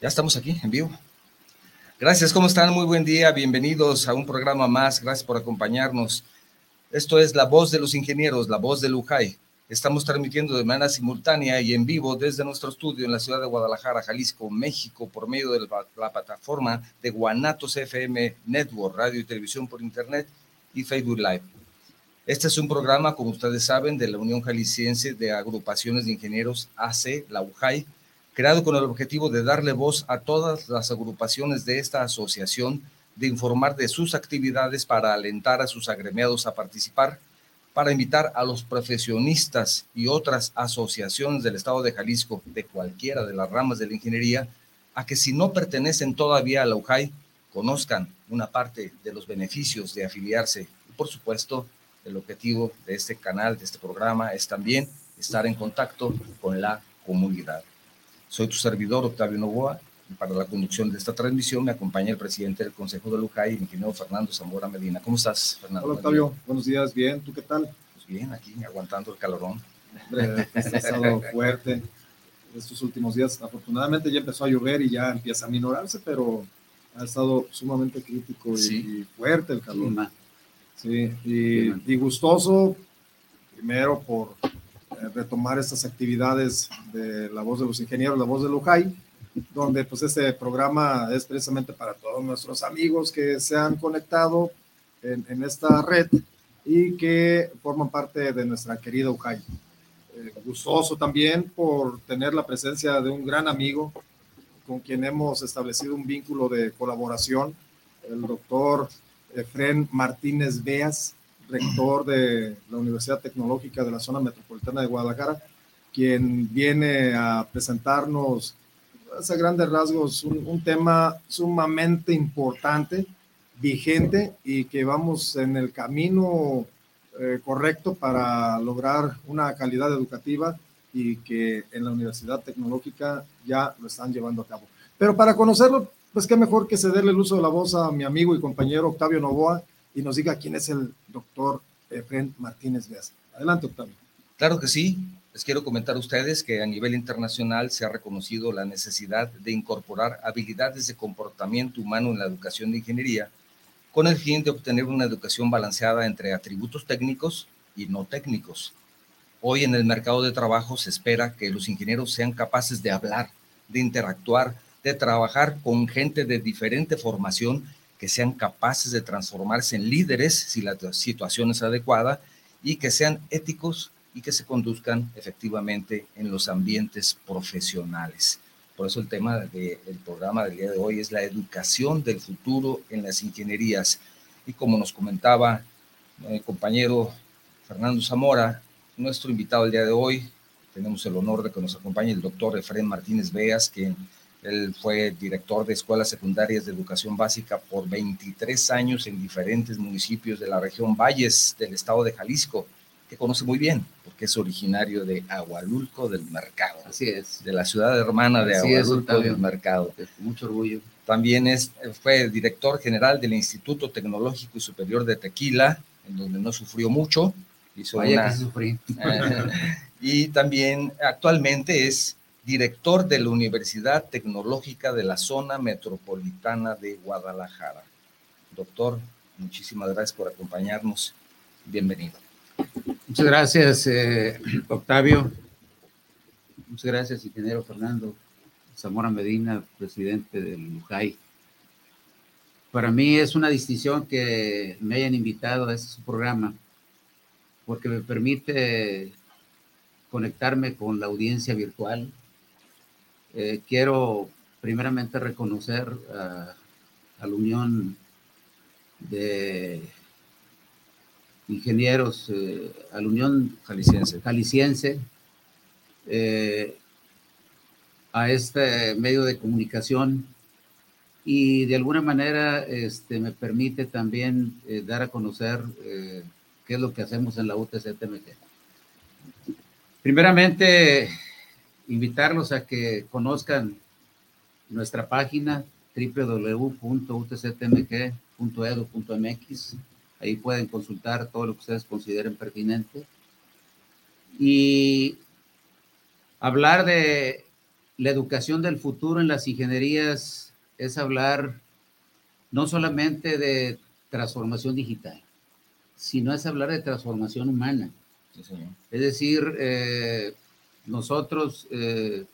Ya estamos aquí en vivo. Gracias, ¿cómo están? Muy buen día, bienvenidos a un programa más, gracias por acompañarnos. Esto es La Voz de los Ingenieros, La Voz de Lujay. Estamos transmitiendo de manera simultánea y en vivo desde nuestro estudio en la ciudad de Guadalajara, Jalisco, México, por medio de la, plataforma de Guanatos FM Network, radio y televisión por internet y Facebook Live. Este es un programa, como ustedes saben, de la Unión Jalisciense de Agrupaciones de Ingenieros AC, la UJAI, creado con el objetivo de darle voz a todas las agrupaciones de esta asociación, de informar de sus actividades para alentar a sus agremiados a participar, para invitar a los profesionistas y otras asociaciones del Estado de Jalisco, de cualquiera de las ramas de la ingeniería, a que si no pertenecen todavía a la UJAI, conozcan una parte de los beneficios de afiliarse. Y por supuesto, el objetivo de este canal, de este programa, es también estar en contacto con la comunidad. Soy tu servidor, Octavio Novoa, y para la conducción de esta transmisión me acompaña el presidente del Consejo de Lujay, el ingeniero Fernando Zamora Medina. ¿Cómo estás, Fernando? Hola, Octavio. Buenos días. Bien. ¿Tú qué tal? Pues bien, aquí aguantando el calorón. Ha estado fuerte estos últimos días. Afortunadamente ya empezó a llover y ya empieza a minorarse, pero ha estado sumamente crítico y, fuerte el calor. Sí, y, y gustoso, primero por retomar estas actividades de La Voz de los Ingenieros, La Voz de Lujay, donde pues este programa es precisamente para todos nuestros amigos que se han conectado en, en esta red y que forman parte de nuestra querida Ujay. Eh, gustoso también por tener la presencia de un gran amigo con quien hemos establecido un vínculo de colaboración, el doctor Efren Martínez Beas, rector de la Universidad Tecnológica de la Zona Metropolitana de Guadalajara, quien viene a presentarnos a grandes rasgos un, tema sumamente importante, vigente y que vamos en el camino eh, correcto para lograr una calidad educativa y que en la Universidad Tecnológica ya lo están llevando a cabo. Pero para conocerlo, pues qué mejor que cederle el uso de la voz a mi amigo y compañero Octavio Novoa, y nos diga quién es el doctor Efren Martínez Beas. Adelante, Octavio. Claro que sí. Les quiero comentar a ustedes que a nivel internacional se ha reconocido la necesidad de incorporar habilidades de comportamiento humano en la educación de ingeniería con el fin de obtener una educación balanceada entre atributos técnicos y no técnicos. Hoy en el mercado de trabajo se espera que los ingenieros sean capaces de hablar, de interactuar, de trabajar con gente de diferente formación que sean capaces de transformarse en líderes si la situación es adecuada y que sean éticos y que se conduzcan efectivamente en los ambientes profesionales. Por eso el tema del programa del día de hoy es la educación del futuro en las ingenierías. Y como nos comentaba el compañero Fernando Zamora, nuestro invitado el día de hoy, tenemos el honor de que nos acompañe el doctor Efraín Martínez Veas, quien él fue director de escuelas secundarias de educación básica por 23 años en diferentes municipios de la región Valles del estado de Jalisco, que conoce muy bien, porque es originario de Agualulco del Mercado. Así es. De la ciudad hermana de Agualulco del Mercado. Mucho orgullo. También es, fue director general del Instituto Tecnológico y Superior de Tequila, en donde no sufrió mucho. Hizo Vaya que sufrí. y también actualmente es director de la Universidad Tecnológica de la Zona Metropolitana de Guadalajara. Doctor, muchísimas gracias por acompañarnos. Bienvenido. Muchas gracias, eh, Octavio. Muchas gracias, ingeniero Fernando Zamora Medina, presidente del UJAI. Para mí es una distinción que me hayan invitado a este programa, porque me permite conectarme con la audiencia virtual, eh, quiero primeramente reconocer a, la Unión de Ingenieros, eh, a la Unión Jalisciense, Jalisciense eh, a este medio de comunicación y de alguna manera este, me permite también dar a conocer qué es lo que hacemos en la UTCTMG. Primeramente, invitarlos a que conozcan nuestra página www.utctmg.edu.mx. Ahí pueden consultar todo lo que ustedes consideren pertinente. Y hablar de la educación del futuro en las ingenierías es hablar no solamente de transformación digital, sino es hablar de transformación humana. Es decir, eh, nosotros, eh,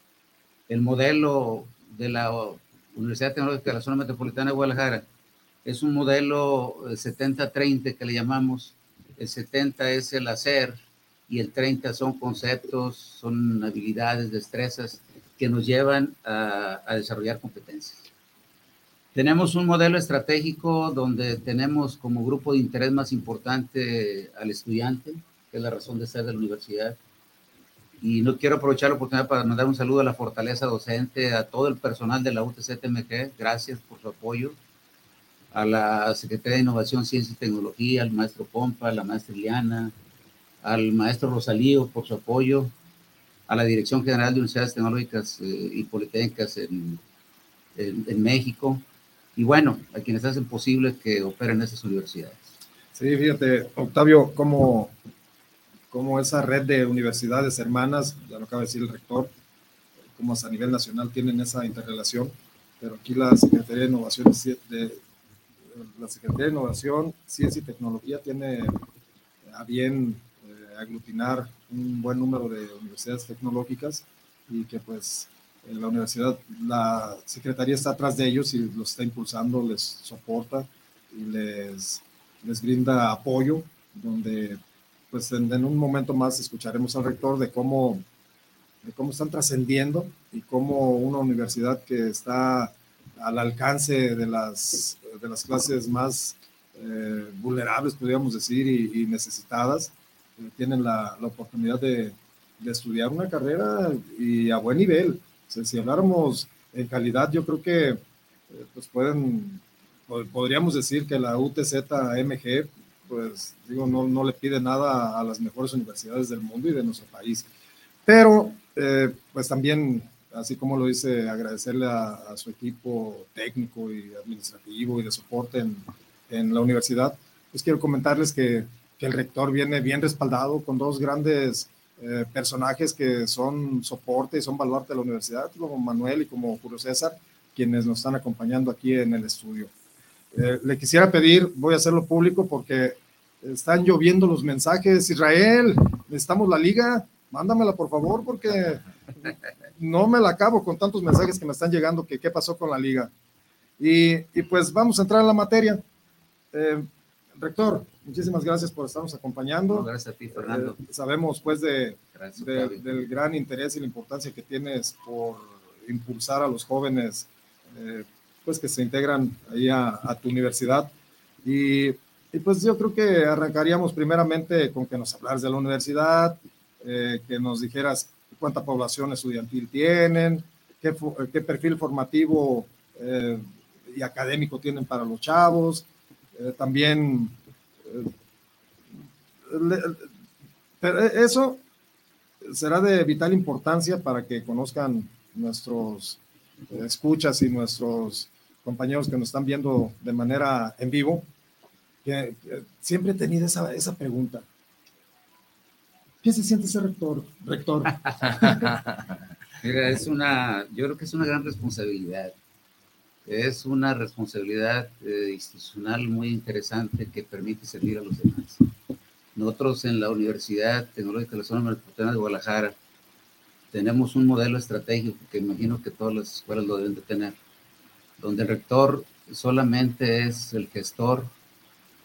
el modelo de la Universidad Tecnológica de la Zona Metropolitana de Guadalajara es un modelo 70-30 eh, que le llamamos. El 70 es el hacer y el 30 son conceptos, son habilidades, destrezas que nos llevan a, a desarrollar competencias. Tenemos un modelo estratégico donde tenemos como grupo de interés más importante al estudiante, que es la razón de ser de la universidad. Y no quiero aprovechar la oportunidad para mandar un saludo a la fortaleza docente, a todo el personal de la UTC-TMG, gracias por su apoyo, a la Secretaría de Innovación, Ciencia y Tecnología, al maestro Pompa, a la maestra Iliana, al maestro Rosalío por su apoyo, a la Dirección General de Universidades Tecnológicas eh, y Politécnicas en, en, México, y bueno, a quienes hacen posible que operen esas universidades. Sí, fíjate, Octavio, como como esa red de universidades hermanas, ya lo acaba de decir el rector, como a nivel nacional tienen esa interrelación, pero aquí la Secretaría de Innovación, Ciencia y Tecnología tiene a bien eh, aglutinar un buen número de universidades tecnológicas y que pues la universidad, la Secretaría está atrás de ellos y los está impulsando, les soporta y les, les brinda apoyo, donde pues en, un momento más escucharemos al rector de cómo, de cómo están trascendiendo y cómo una universidad que está al alcance de las, de las clases más eh, vulnerables, podríamos decir, y, necesitadas, eh, tienen la, la oportunidad de, de, estudiar una carrera y a buen nivel. si habláramos en calidad, yo creo que eh, pues pueden, podríamos decir que la UTZ-MG pues digo, no, no le pide nada a las mejores universidades del mundo y de nuestro país. Pero, eh, pues también, así como lo dice, agradecerle a, su equipo técnico y administrativo y de soporte en, en la universidad, pues quiero comentarles que, que, el rector viene bien respaldado con dos grandes eh, personajes que son soporte y son baluarte de la universidad, como Manuel y como Julio César, quienes nos están acompañando aquí en el estudio. Eh, le quisiera pedir, voy a hacerlo público porque están lloviendo los mensajes. Israel, necesitamos la liga, mándamela por favor porque no me la acabo con tantos mensajes que me están llegando que qué pasó con la liga. Y, pues vamos a entrar en la materia. Eh, rector, muchísimas gracias por estarnos acompañando. gracias a ti, Fernando. Eh, sabemos pues de, del gran interés y la importancia que tienes por impulsar a los jóvenes pues que se integran ahí a, tu universidad. Y, y, pues yo creo que arrancaríamos primeramente con que nos hablaras de la universidad, eh, que nos dijeras cuánta población estudiantil tienen, qué, qué perfil formativo eh, y académico tienen para los chavos, eh, también... pero eso será de vital importancia para que conozcan nuestros escuchas y nuestros compañeros que nos están viendo de manera en vivo, que, siempre he tenido esa, esa pregunta. ¿Qué se siente ese rector? rector? Mira, es una, yo creo que es una gran responsabilidad. Es una responsabilidad eh, institucional muy interesante que permite servir a los demás. Nosotros en la Universidad Tecnológica de la Zona Metropolitana de Guadalajara tenemos un modelo estratégico que imagino que todas las escuelas lo deben de tener donde el rector solamente es el gestor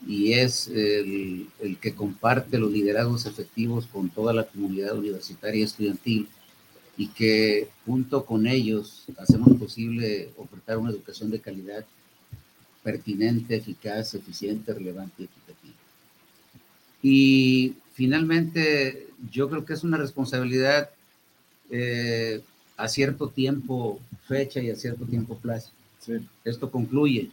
y es el, que comparte los liderazgos efectivos con toda la comunidad universitaria y estudiantil y que junto con ellos hacemos posible ofertar una educación de calidad pertinente, eficaz, eficiente, relevante y equitativa. Y finalmente, yo creo que es una responsabilidad eh, a cierto tiempo fecha y a cierto tiempo plazo. Esto concluye.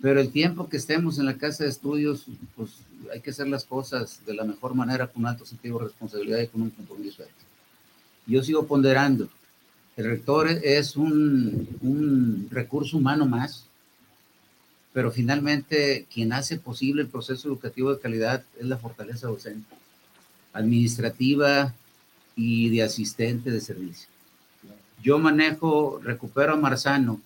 Pero el tiempo que estemos en la casa de estudios, pues hay que hacer las cosas de la mejor manera, con alto sentido de responsabilidad y con un compromiso. Yo sigo ponderando. El rector es un, un recurso humano más, pero finalmente quien hace posible el proceso educativo de calidad es la fortaleza docente, administrativa y de asistente de servicio. Yo manejo Recupero a Marzano,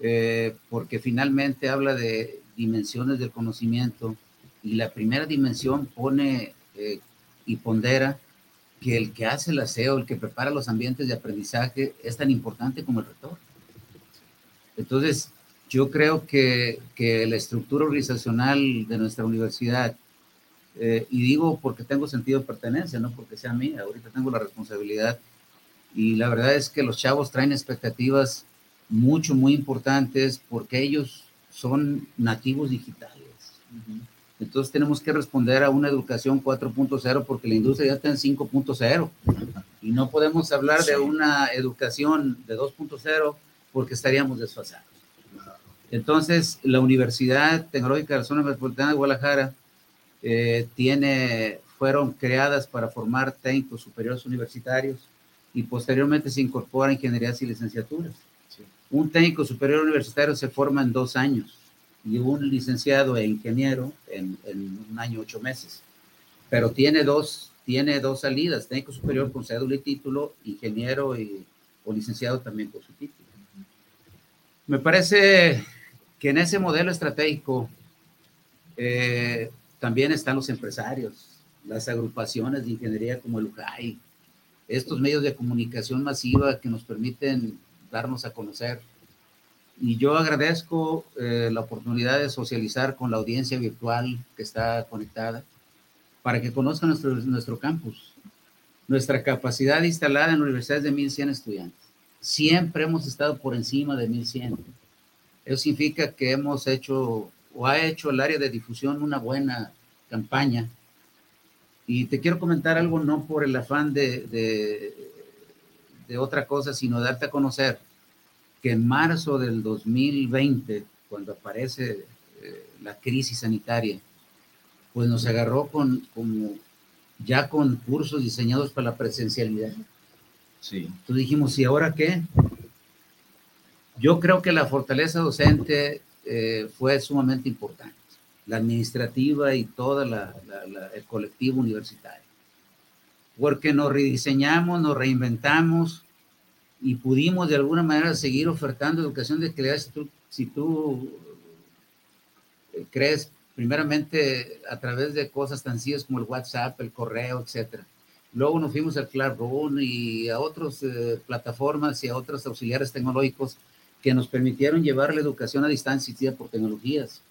eh, porque finalmente habla de dimensiones del conocimiento y la primera dimensión pone eh, y pondera que el que hace el aseo, el que prepara los ambientes de aprendizaje es tan importante como el rector. Entonces, yo creo que, que la estructura organizacional de nuestra universidad, eh, y digo porque tengo sentido de pertenencia, no porque sea mía, ahorita tengo la responsabilidad, y la verdad es que los chavos traen expectativas mucho, muy importantes porque ellos son nativos digitales. Entonces tenemos que responder a una educación 4.0 porque la industria ya está en 5.0 y no podemos hablar de una educación de 2.0 porque estaríamos desfasados. Entonces, la Universidad Tecnológica de la Zona Metropolitana de Guadalajara eh, tiene, fueron creadas para formar técnicos superiores universitarios y posteriormente se incorpora ingenierías y licenciaturas. Un técnico superior universitario se forma en dos años y un licenciado e ingeniero en, un año ocho meses. Pero tiene dos, tiene dos salidas, técnico superior con cédula y título, ingeniero y, o licenciado también con su título. Me parece que en ese modelo estratégico eh, también están los empresarios, las agrupaciones de ingeniería como el UJAI, estos medios de comunicación masiva que nos permiten darnos a conocer y yo agradezco eh, la oportunidad de socializar con la audiencia virtual que está conectada para que conozcan nuestro, nuestro campus. Nuestra capacidad instalada en la universidad es de 1.100 estudiantes. Siempre hemos estado por encima de 1.100. Eso significa que hemos hecho o ha hecho el área de difusión una buena campaña. Y te quiero comentar algo no por el afán de, de, de otra cosa, sino darte a conocer que en marzo del 2020, cuando aparece eh, la crisis sanitaria, pues nos agarró con, como ya con cursos diseñados para la presencialidad. Sí. Entonces dijimos, ¿y ahora qué? Yo creo que la fortaleza docente eh, fue sumamente importante, la administrativa y todo el colectivo universitario, porque nos rediseñamos, nos reinventamos, y pudimos de alguna manera seguir ofertando educación de calidad si tú, si tú eh, crees primeramente a través de cosas tan sencillas como el WhatsApp, el correo, etcétera. Luego nos fuimos al Classroom y a otras eh, plataformas y a otros auxiliares tecnológicos que nos permitieron llevar la educación a distancia asistida por tecnologías.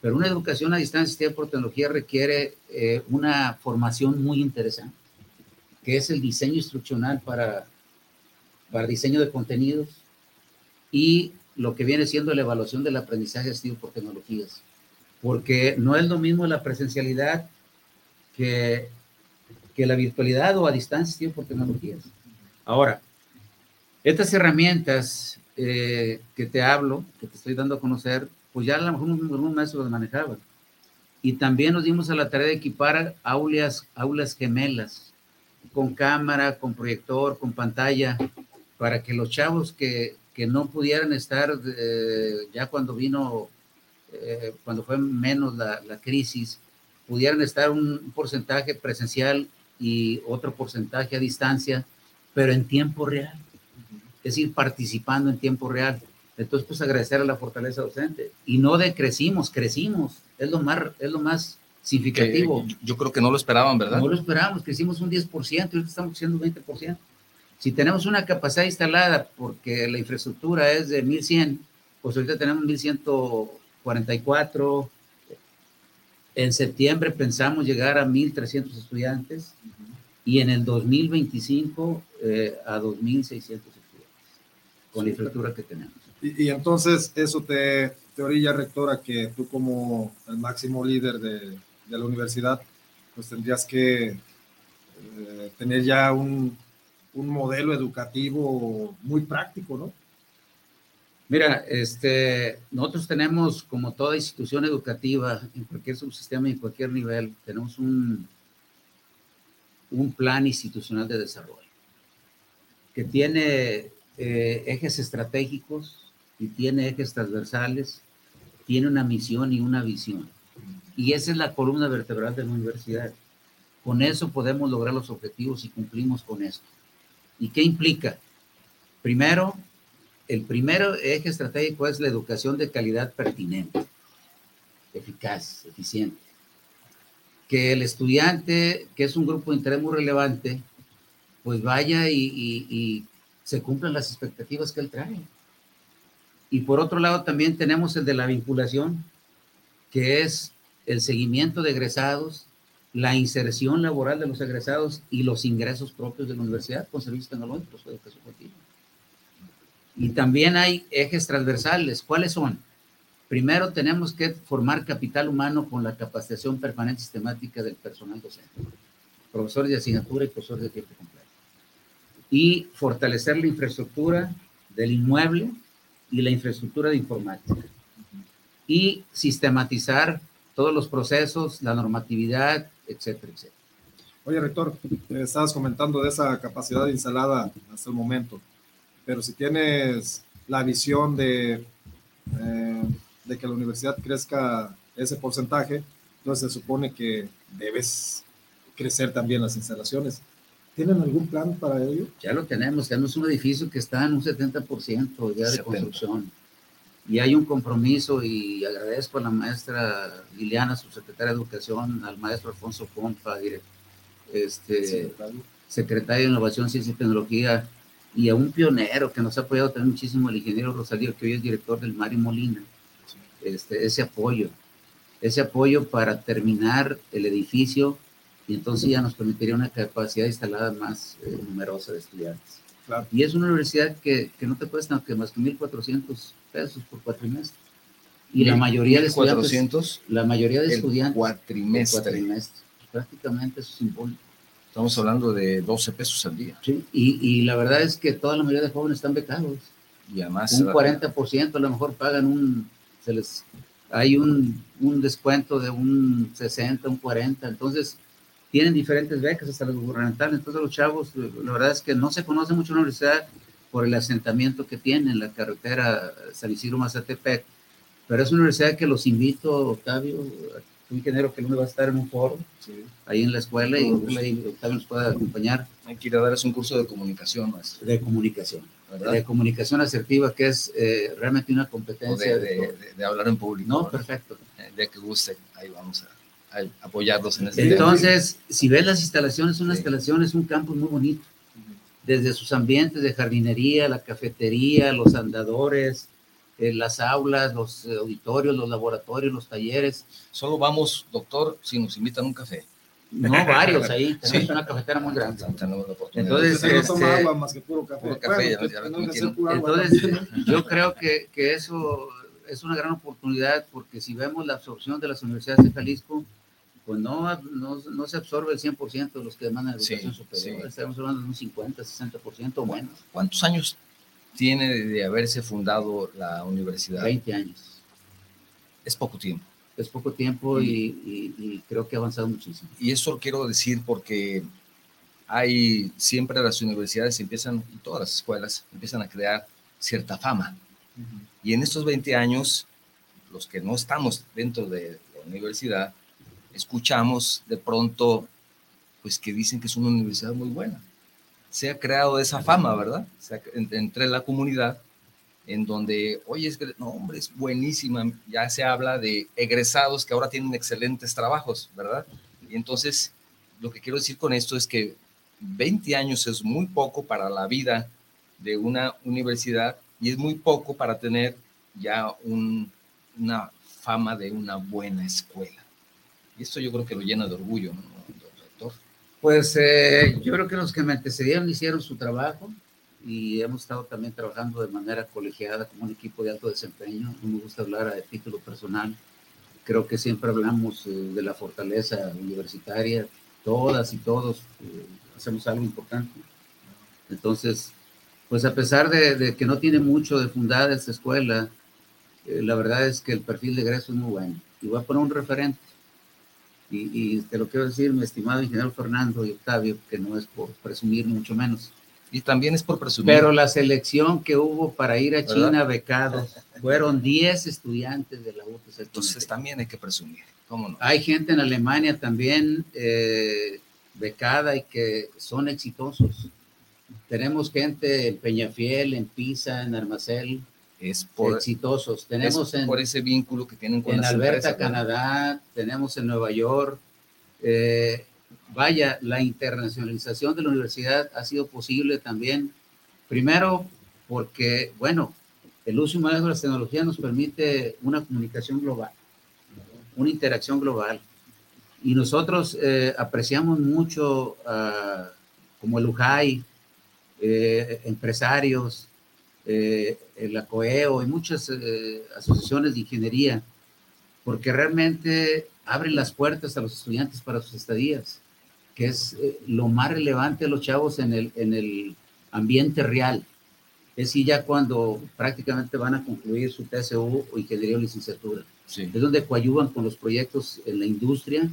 Pero una educación a distancia asistida por tecnología requiere eh, una formación muy interesante, que es el diseño instruccional para para diseño de contenidos y lo que viene siendo la evaluación del aprendizaje asistido por tecnologías. Porque no es lo mismo la presencialidad que, que la virtualidad o a distancia asistido por tecnologías. Ahora, estas herramientas eh, que te hablo, que te estoy dando a conocer, pues ya a lo mejor un, maestro las manejaba. Y también nos dimos a la tarea de equipar aulas, aulas gemelas, con cámara, con proyector, con pantalla, para que los chavos que, que no pudieran estar eh, ya cuando vino, eh, cuando fue menos la, la, crisis, pudieran estar un porcentaje presencial y otro porcentaje a distancia, pero en tiempo real, es decir, participando en tiempo real. Entonces, pues agradecer a la fortaleza docente. Y no decrecimos, crecimos. Es lo más, es lo más significativo. yo creo que no lo esperaban, ¿verdad? No lo esperábamos, crecimos un 10%, y estamos creciendo un 20%. Si tenemos una capacidad instalada porque la infraestructura es de 1100, pues ahorita tenemos 1144. En septiembre pensamos llegar a 1300 estudiantes y en el 2025 eh, a 2600 estudiantes con la infraestructura que tenemos. Y, entonces eso te, te orilla, rectora, que tú como el máximo líder de, de la universidad, pues tendrías que eh, tener ya un, un modelo educativo muy práctico, ¿no? Mira, este, nosotros tenemos, como toda institución educativa, en cualquier subsistema y en cualquier nivel, tenemos un, un plan institucional de desarrollo que tiene eh, ejes estratégicos y tiene ejes transversales, tiene una misión y una visión. Y esa es la columna vertebral de la universidad. Con eso podemos lograr los objetivos y cumplimos con esto. ¿Y qué implica? Primero, el primer eje estratégico es la educación de calidad pertinente, eficaz, eficiente. Que el estudiante, que es un grupo de interés muy relevante, pues vaya y, y se cumplan las expectativas que él trae. Y por otro lado también tenemos el de la vinculación, que es el seguimiento de egresados, la inserción laboral de los egresados y los ingresos propios de la universidad con servicios tecnológicos continua. Y también hay ejes transversales. ¿Cuáles son? Primero tenemos que formar capital humano con la capacitación permanente sistemática del personal docente, profesores de asignatura y profesores de tiempo completo. Y fortalecer la infraestructura del inmueble y la infraestructura de informática. Y sistematizar todos los procesos, la normatividad, etcétera, etcétera. Oye, rector, estabas comentando de esa capacidad instalada hasta el momento, pero si tienes la visión de, eh, de que la universidad crezca ese porcentaje, entonces se supone que debes crecer también las instalaciones. ¿Tienen algún plan para ello? Ya lo tenemos, tenemos un edificio que está en un 70% ya de construcción y hay un compromiso y agradezco a la maestra Liliana, su secretaria de Educación, al maestro Alfonso Pompa, este, secretario de Innovación, Ciencia y Tecnología, y a un pionero que nos ha apoyado también muchísimo, el ingeniero Rosalío, que hoy es director del Mario Molina, este, ese apoyo, ese apoyo para terminar el edificio y entonces ya nos permitiría una capacidad instalada más eh, numerosa de estudiantes. Y es una universidad que, que, no te cuesta que más que 1.400 pesos por cuatrimestre. Y la mayoría de estudiantes. La mayoría de estudiantes. Cuatrimestre. Prácticamente es simbólico. Estamos hablando de 12 pesos al día. Sí, y, y, la verdad es que toda la mayoría de jóvenes están becados. Y además. Un 40% a lo mejor pagan un. Se les, hay un, un descuento de un 60, un 40. Entonces, tienen diferentes becas hasta las gubernamentales. Entonces los chavos, la verdad es que no se conoce mucho la universidad por el asentamiento que tiene en la carretera San Isidro Mazatepec, pero es una universidad que los invito, Octavio, un ingeniero que luego va a estar en un foro ahí en la escuela y Octavio nos puede acompañar. Hay que ir a darles un curso de comunicación más. De comunicación. De comunicación asertiva, que es eh, realmente una competencia. De, de, hablar en público. No, perfecto. De que guste, ahí vamos a apoyarlos en ese Entonces, si ves las instalaciones, una instalación es un campus muy bonito. Desde sus ambientes de jardinería, la cafetería, los andadores, eh, las aulas, los auditorios, los laboratorios, los talleres. Solo vamos, doctor, si nos invitan un café. No, varios ahí. Tenemos una cafetera muy grande. Entonces, no agua más que puro café. Puro café entonces, yo creo que, que eso es una gran oportunidad porque si vemos la absorción de las universidades de Jalisco, pues no, no, no, se absorbe el 100% de los que demandan educación superior. Estamos hablando de un 50, 60% o menos. ¿Cuántos años tiene de haberse fundado la universidad? 20 años. Es poco tiempo. Es poco tiempo y, y, creo que ha avanzado muchísimo. Y eso quiero decir porque hay siempre las universidades empiezan, y todas las escuelas empiezan a crear cierta fama. Y en estos 20 años, los que no estamos dentro de la universidad, escuchamos de pronto, pues que dicen que es una universidad muy buena. Se ha creado esa fama, ¿verdad? entre la comunidad, en donde, oye, es que, no, hombre, es buenísima. Ya se habla de egresados que ahora tienen excelentes trabajos, ¿verdad? Y entonces, lo que quiero decir con esto es que 20 años es muy poco para la vida de una universidad y es muy poco para tener ya una fama de una buena escuela. Y esto yo creo que lo llena de orgullo, ¿no, doctor? Pues eh, yo creo que los que me antecedieron hicieron su trabajo y hemos estado también trabajando de manera colegiada como un equipo de alto desempeño. No me gusta hablar a título personal. Creo que siempre hablamos eh, de la fortaleza universitaria. Todas y todos eh, hacemos algo importante. Entonces, pues a pesar de, que no tiene mucho de fundada esta escuela, la verdad es que el perfil de egreso es muy bueno. Y voy a poner un referente. Y, te lo quiero decir, mi estimado ingeniero Fernando y Octavio, que no es por presumir, mucho menos. Y también es por presumir. Pero la selección que hubo para ir a China becados fueron 10 estudiantes de la UTC. Entonces también hay que presumir. ¿Cómo no? Hay gente en Alemania también eh, becada y que son exitosos. tenemos gente en Peñafiel, en Pisa, en Armacel, es por, exitosos. Tenemos en, por ese vínculo que tienen con En Alberta, Canadá, tenemos en Nueva York. Eh, vaya, la internacionalización de la universidad ha sido posible también, primero porque, bueno, el uso y manejo de las tecnologías nos permite una comunicación global, una interacción global. Y nosotros eh, apreciamos mucho, uh, como el UJAI, eh, empresarios, eh, la COEO y muchas eh, asociaciones de ingeniería, porque realmente abren las puertas a los estudiantes para sus estadías, que es eh, lo más relevante de los chavos en el, en el ambiente real. Es decir, ya cuando prácticamente van a concluir su TSU o ingeniería o licenciatura. Es donde coayuvan con los proyectos en la industria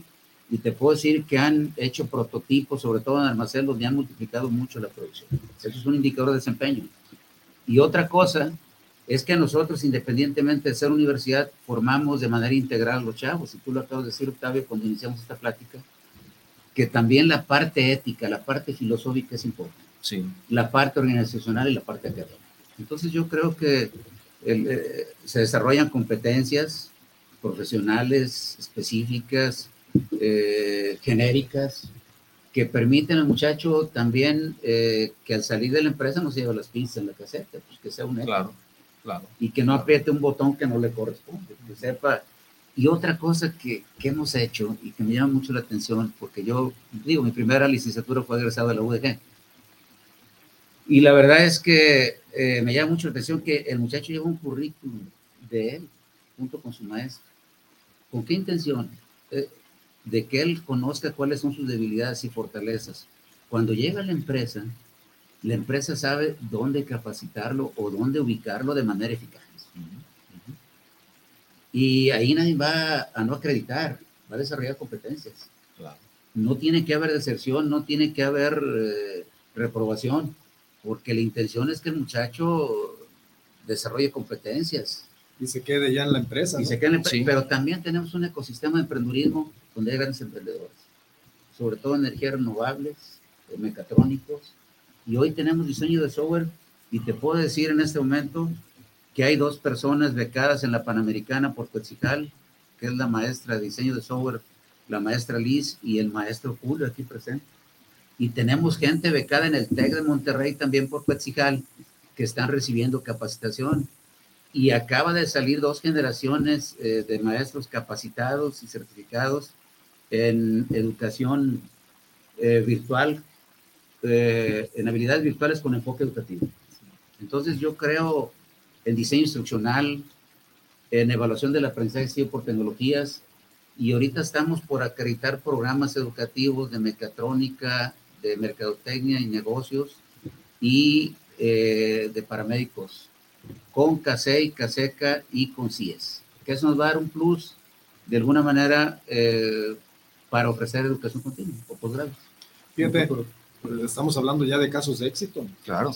y te puedo decir que han hecho prototipos, sobre todo en almacén, donde han multiplicado mucho la producción. Eso es un indicador de desempeño. Y otra cosa es que nosotros, independientemente de ser universidad, formamos de manera integral los chavos. Y tú lo acabas de decir, Octavio, cuando iniciamos esta plática, que también la parte ética, la parte filosófica es importante. Sí. La parte organizacional y la parte académica. Entonces yo creo que eh, se desarrollan competencias profesionales específicas, eh, genéricas, que permiten al muchacho también eh, que al salir de la empresa no se lleve las pinzas en la caseta, pues que sea un Claro, claro. Y que no apriete un botón que no le corresponde, que sepa. Y otra cosa que, que, hemos hecho y que me llama mucho la atención, porque yo digo, mi primera licenciatura fue egresado de la UDG. Y la verdad es que eh, me llama mucho la atención que el muchacho lleva un currículum de él junto con su maestro. ¿Con qué intención? Eh, de que él conozca cuáles son sus debilidades y fortalezas. Cuando llega a la empresa, la empresa sabe dónde capacitarlo o dónde ubicarlo de manera eficaz. Y ahí nadie va a no acreditar, va a desarrollar competencias. No tiene que haber deserción, no tiene que haber eh, reprobación, porque la intención es que el muchacho desarrolle competencias. Y se quede ya en la empresa. Y se quede en la empresa. Pero también tenemos un ecosistema de emprendurismo donde hay grandes emprendedores, sobre todo energías renovables, eh, mecatrónicos, y hoy tenemos diseño de software y te puedo decir en este momento que hay dos personas becadas en la Panamericana por Coetzical, que es la maestra de diseño de software, la maestra Liz y el maestro Julio aquí presente. Y tenemos gente becada en el TEC de Monterrey también por Coetzical, que están recibiendo capacitación. Y acaba de salir dos generaciones eh, de maestros capacitados y certificados en educación eh, virtual, eh, en habilidades virtuales con enfoque educativo. Entonces yo creo en diseño instruccional, en evaluación del aprendizaje por tecnologías, y ahorita estamos por acreditar programas educativos de mecatrónica, de mercadotecnia y negocios, y eh, de paramédicos, con CASEI, CASECA y con CIES, que eso nos va a dar un plus de alguna manera eh, para ofrecer educación continua o posgrado. Fíjate, estamos hablando ya de casos de éxito. Claro.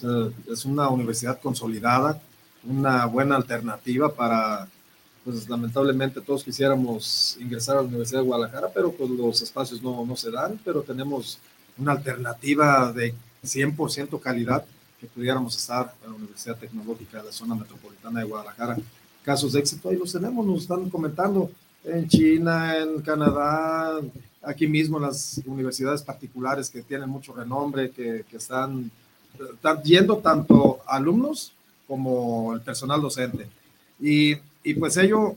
es una universidad consolidada, una buena alternativa para, pues lamentablemente todos quisiéramos ingresar a la Universidad de Guadalajara, pero pues los espacios no, no se dan, pero tenemos una alternativa de 100% calidad que pudiéramos estar en la Universidad Tecnológica de la zona metropolitana de Guadalajara. Casos de éxito, ahí los tenemos, nos están comentando en China, en Canadá, aquí mismo las universidades particulares que tienen mucho renombre, que, que están, están, yendo tanto alumnos como el personal docente. Y, y pues ello,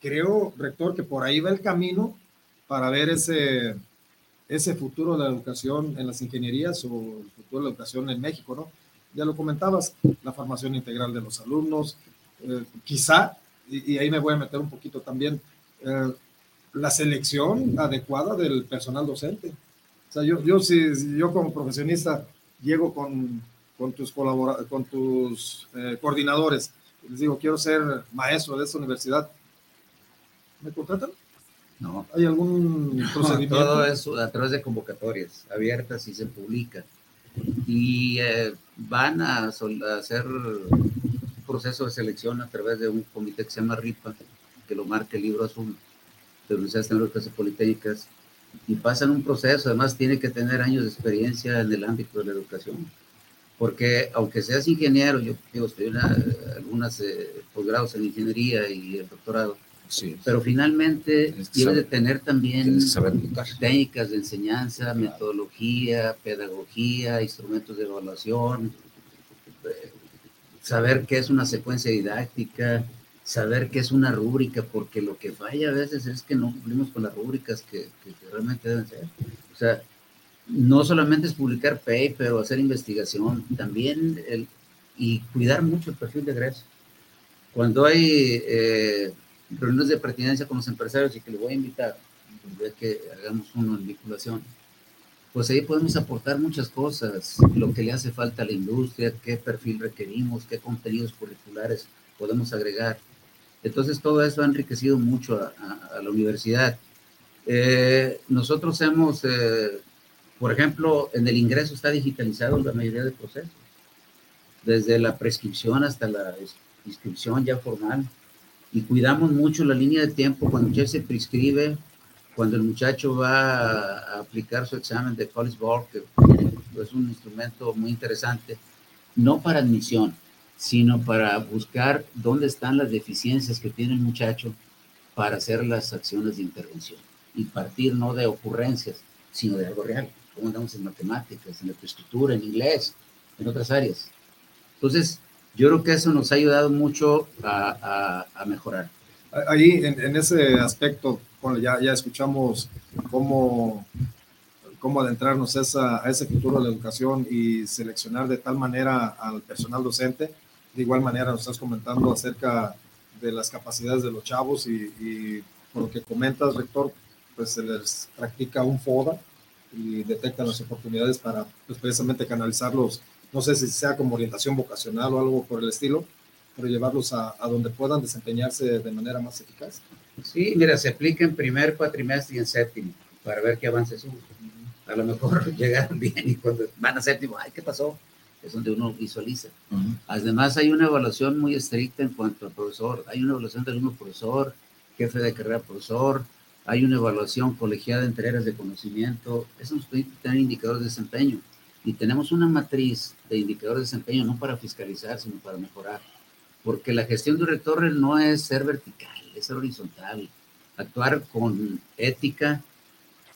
creo, rector, que por ahí va el camino para ver ese, ese futuro de la educación en las ingenierías o el futuro de la educación en México, ¿no? Ya lo comentabas, la formación integral de los alumnos, eh, quizá, y, ahí me voy a meter un poquito también, eh, la selección adecuada del personal docente. O sea, yo, yo, si, yo como profesionista llego con, con tus, colabora con tus eh, coordinadores y les digo, quiero ser maestro de esta universidad, ¿me contratan? No. ¿Hay algún procedimiento? todo eso a través de convocatorias abiertas y se publica. Y eh, van a, a, hacer un proceso de selección a través de un comité que se llama RIPA, que lo marca el libro azul de universidades tecnológicas y politécnicas y pasan un proceso, además tiene que tener años de experiencia en el ámbito de la educación. porque aunque seas ingeniero, yo digo, estoy en algunas eh, posgrados en ingeniería y el doctorado, sí. pero finalmente tienes de tener también técnicas de enseñanza, metodología, pedagogía, instrumentos de evaluación, eh, saber qué es una secuencia didáctica, saber qué es una rúbrica, porque lo que falla a veces es que no cumplimos con las rúbricas que, que realmente deben ser. O sea, no solamente es publicar paper o hacer investigación, también el, y cuidar mucho el perfil de egreso. Cuando hay eh, reuniones de pertinencia con los empresarios y que les voy a invitar, de que hagamos uno en vinculación, pues ahí podemos aportar muchas cosas, lo que le hace falta a la industria, qué perfil requerimos, qué contenidos curriculares podemos agregar. Entonces todo eso ha enriquecido mucho a, la universidad. Eh, nosotros hemos eh, por ejemplo, en el ingreso está digitalizado la mayoría de procesos, desde la prescripción hasta la inscripción ya formal. Y cuidamos mucho la línea de tiempo cuando usted se prescribe, cuando el muchacho va a aplicar su examen de College Board, que es un instrumento muy interesante, no para admisión, sino para buscar dónde están las deficiencias que tiene el muchacho para hacer las acciones de intervención y partir no de ocurrencias, sino de algo real cómo andamos en matemáticas, en estructura, en inglés, en otras áreas. Entonces, yo creo que eso nos ha ayudado mucho a, a, mejorar. Ahí, en, en, ese aspecto, bueno, ya, ya escuchamos cómo, cómo adentrarnos esa, a ese futuro de la educación y seleccionar de tal manera al personal docente. De igual manera, nos estás comentando acerca de las capacidades de los chavos y, y por lo que comentas, rector, pues se les practica un FODA, y detectan las oportunidades para pues, precisamente canalizarlos, no sé si sea como orientación vocacional o algo por el estilo, pero llevarlos a, donde puedan desempeñarse de manera más eficaz. Sí, mira, se aplica en primer cuatrimestre y en séptimo para ver qué avances hubo. A lo mejor llegaron bien y cuando van a séptimo, ay, ¿qué pasó? Es donde uno visualiza. Además, hay una evaluación muy estricta en cuanto al profesor. Hay una evaluación del mismo profesor, jefe de carrera profesor, hay una evaluación colegiada entre áreas de conocimiento, eso nos permite tener indicadores de desempeño. Y tenemos una matriz de indicadores de desempeño no para fiscalizar, sino para mejorar. Porque la gestión de un rector no es ser vertical, es ser horizontal. Actuar con ética,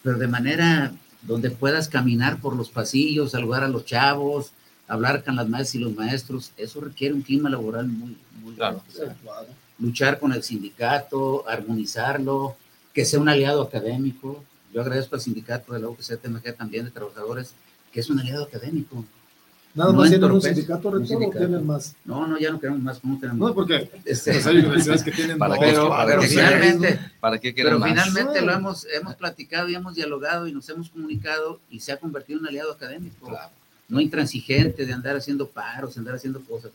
pero de manera donde puedas caminar por los pasillos, saludar a los chavos, hablar con las maestras y los maestros. Eso requiere un clima laboral muy, muy claro. Luchar con el sindicato, armonizarlo, que sea un aliado académico. Yo agradezco al sindicato de la UCTMG también de trabajadores, que es un aliado académico. Nada más tienen un sindicato, rector, o tienen más? No, no, ya no queremos más. ¿Cómo tenemos? No, porque este, pues hay universidades que tienen ¿Para Pero, para finalmente, ¿para qué pero más? finalmente lo hemos, hemos platicado y hemos dialogado y nos hemos comunicado y se ha convertido en un aliado académico. Claro. No intransigente de andar haciendo paros, andar haciendo cosas.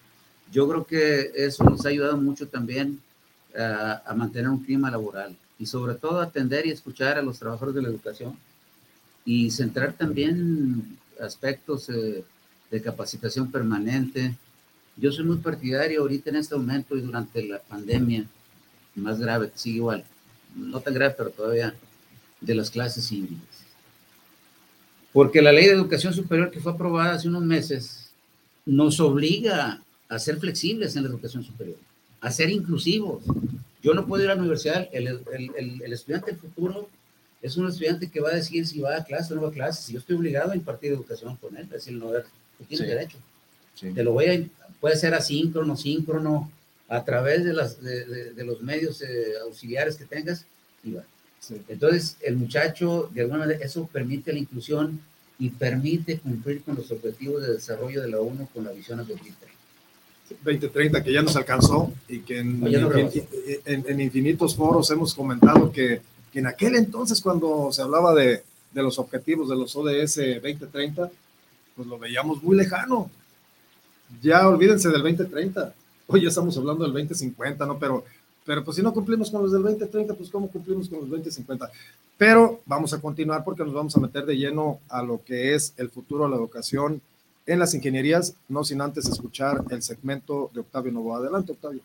Yo creo que eso nos ha ayudado mucho también a, a mantener un clima laboral y sobre todo atender y escuchar a los trabajadores de la educación y centrar también aspectos eh, de capacitación permanente. Yo soy muy partidario ahorita en este momento y durante la pandemia, más grave, sigue igual, no tan grave, pero todavía, de las clases híbridas. Porque la ley de educación superior que fue aprobada hace unos meses nos obliga a ser flexibles en la educación superior, a ser inclusivos, yo no puedo ir a la universidad, el, el, el, estudiante del futuro es un estudiante que va a decir si va a clase o no va a clase, si yo estoy obligado a impartir educación con él, decir, no, tienes derecho. Te lo voy a, puede ser asíncrono, síncrono, a través de, las, de, de, los medios eh, auxiliares que tengas, y va. Entonces, el muchacho, de alguna manera, eso permite la inclusión y permite cumplir con los objetivos de desarrollo de la ONU con la visión 2030. 2030 que ya nos alcanzó y que en, en, infinitos foros hemos comentado que, que, en aquel entonces cuando se hablaba de, de, los objetivos de los ODS 2030, pues lo veíamos muy lejano. Ya olvídense del 2030. Hoy ya estamos hablando del 2050, ¿no? Pero, pero pues si no cumplimos con los del 2030, pues ¿cómo cumplimos con los 2050? Pero vamos a continuar porque nos vamos a meter de lleno a lo que es el futuro de la educación en las ingenierías, no sin antes escuchar el segmento de Octavio Novo. Adelante, Octavio.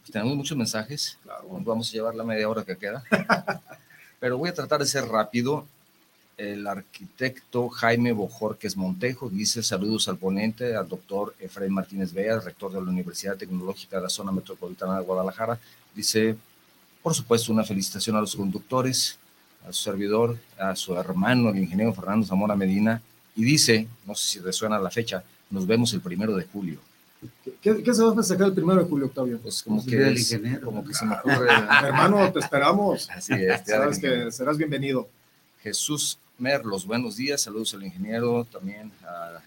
Pues tenemos muchos mensajes, claro. vamos a llevar la media hora que queda, pero voy a tratar de ser rápido. El arquitecto Jaime Bojorques Montejo dice saludos al ponente, al doctor Efraín Martínez Vea, rector de la Universidad Tecnológica de la Zona Metropolitana de Guadalajara. Dice, por supuesto, una felicitación a los conductores, a su servidor, a su hermano, el ingeniero Fernando Zamora Medina, y dice, no sé si resuena la fecha, nos vemos el primero de julio. ¿Qué, se va a festejar el primero de julio, Octavio? Pues como que, como que se me ocurre. Hermano, te esperamos. Así es. Sabes que serás bienvenido. Jesús Merlos, buenos días, saludos al ingeniero, también a,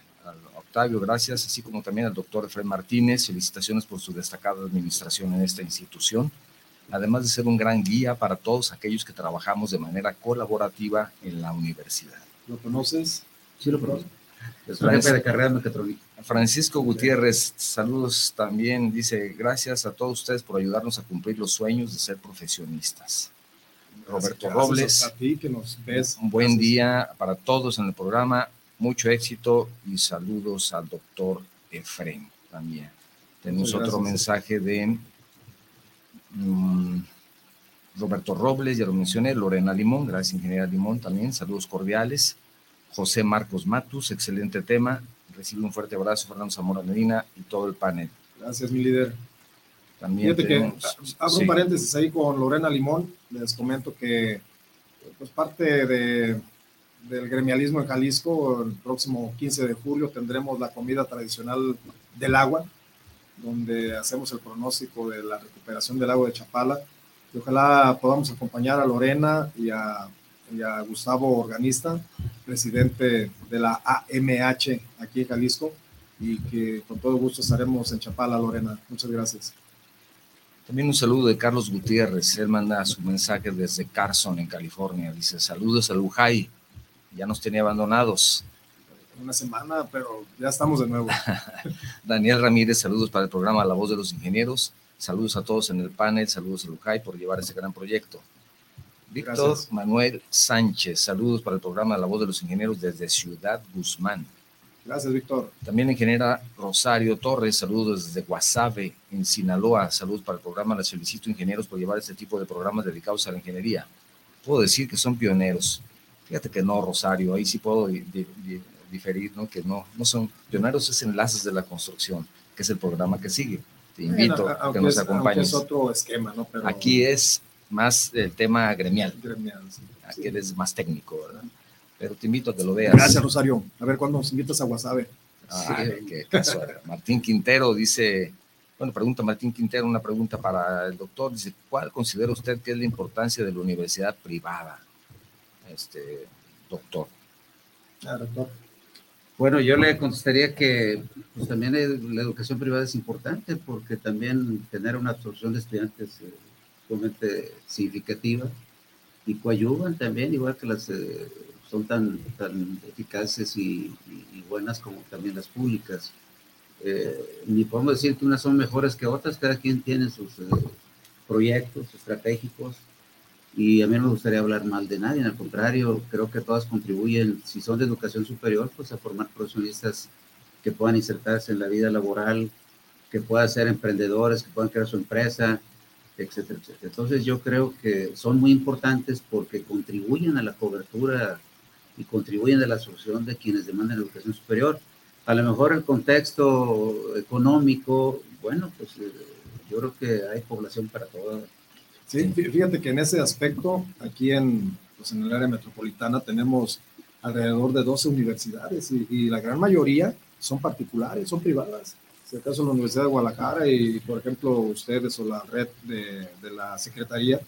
Octavio, gracias, así como también al doctor Fred Martínez, felicitaciones por su destacada administración en esta institución, además de ser un gran guía para todos aquellos que trabajamos de manera colaborativa en la universidad. ¿Lo conoces? Sí, lo conozco. Es jefe de carrera mecatrónica. Francisco Gutiérrez, saludos también, dice, gracias a todos ustedes por ayudarnos a cumplir los sueños de ser profesionistas. Roberto Robles. A ti que nos ves. Un buen día para todos en el programa, mucho éxito y saludos al doctor Efren también. Tenemos otro mensaje de mm, Roberto Robles, ya lo mencioné, Lorena Limón, gracias ingeniera Limón también, saludos cordiales. José Marcos Matus, excelente tema. Recibe un fuerte abrazo, Fernando Zamora Medina y todo el panel. Gracias, mi líder. También Fíjate que abro un paréntesis ahí con Lorena Limón. Les comento que pues parte de, del gremialismo en Jalisco, el próximo 15 de julio tendremos la comida tradicional del agua, donde hacemos el pronóstico de la recuperación del agua de Chapala. Y ojalá podamos acompañar a Lorena y a, y a Gustavo Organista, presidente de la AMH aquí en Jalisco, y que con todo gusto estaremos en Chapala, Lorena. Muchas gracias. También un saludo de Carlos Gutiérrez. Él manda su mensaje desde Carson, en California. Dice: Saludos a Lujay. Ya nos tenía abandonados. Una semana, pero ya estamos de nuevo. Daniel Ramírez, saludos para el programa La Voz de los Ingenieros. Saludos a todos en el panel. Saludos a Lujay por llevar ese gran proyecto. Víctor Manuel Sánchez, saludos para el programa La Voz de los Ingenieros desde Ciudad Guzmán. Gracias, Víctor. También ingeniera Rosario Torres, saludos desde Guasave, en Sinaloa. Saludos para el programa. Les felicito, ingenieros, por llevar este tipo de programas dedicados a la ingeniería. Puedo decir que son pioneros. Fíjate que no, Rosario, ahí sí puedo diferir, ¿no? Que no, no son pioneros, es enlaces de la construcción, que es el programa que sigue. Te invito a que nos acompañes. Es otro esquema, ¿no? Aquí es más el tema gremial. Gremial, sí. Aquí es más técnico, ¿verdad? Pero te invito a que lo veas. Gracias, Rosario. A ver cuándo nos invitas a Guasave. Ah, qué casual. Martín Quintero dice, bueno, pregunta Martín Quintero, una pregunta para el doctor. Dice, ¿cuál considera usted que es la importancia de la universidad privada, este doctor? Ah, doctor. Bueno, yo le contestaría que pues, también la educación privada es importante porque también tener una absorción de estudiantes eh, sumamente significativa y coayuvan también, igual que las eh, son tan, tan eficaces y, buenas como también las públicas. Eh, ni podemos decir que unas son mejores que otras, cada quien tiene sus eh, proyectos estratégicos y a mí no me gustaría hablar mal de nadie, al contrario, creo que todas contribuyen, si son de educación superior, pues a formar profesionistas que puedan insertarse en la vida laboral, que puedan ser emprendedores, que puedan crear su empresa, etcétera, etcétera. Entonces yo creo que son muy importantes porque contribuyen a la cobertura y contribuyen a la solución de quienes demandan educación superior. A lo mejor el contexto económico, bueno, pues eh, yo creo que hay población para todo. Sí, fíjate que en ese aspecto, aquí en, pues en el área metropolitana tenemos alrededor de 12 universidades y, la gran mayoría son particulares, son privadas. Si acaso la Universidad de Guadalajara y, por ejemplo, ustedes o la red de, de la Secretaría,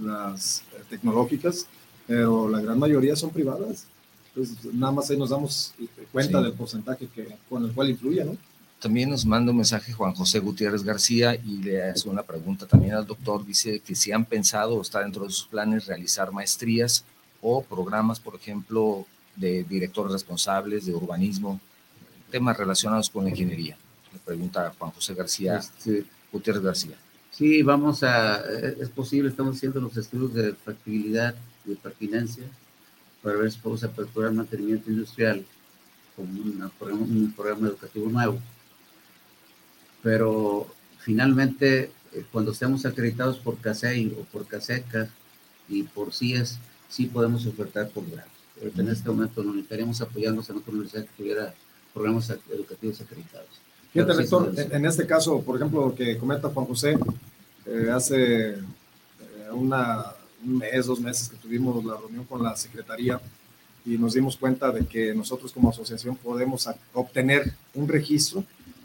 las eh, tecnológicas, pero la gran mayoría son privadas. Entonces, nada más ahí nos damos este, cuenta del porcentaje que, con el cual influye, ¿no? También nos manda un mensaje Juan José Gutiérrez García y le hace una pregunta también al doctor. Dice que si han pensado o está dentro de sus planes realizar maestrías o programas, por ejemplo, de directores responsables de urbanismo, temas relacionados con la ingeniería. Le pregunta Juan José García este, Gutiérrez García. Sí, vamos a, es posible, estamos haciendo los estudios de factibilidad de pertinencia para ver si podemos aperturar mantenimiento industrial como un programa educativo nuevo. Pero finalmente, eh, cuando estemos acreditados por CASEI o por CASECA y por CIES, sí podemos ofertar posgrados. en este momento no estaríamos apoyándonos en otra universidad que tuviera programas educativos acreditados. Fíjate, rector, en este caso, por ejemplo, lo que comenta Juan José, eh, hace eh, una, un mes, dos meses que tuvimos la reunión con la Secretaría y nos dimos cuenta de que nosotros como asociación podemos obtener un registro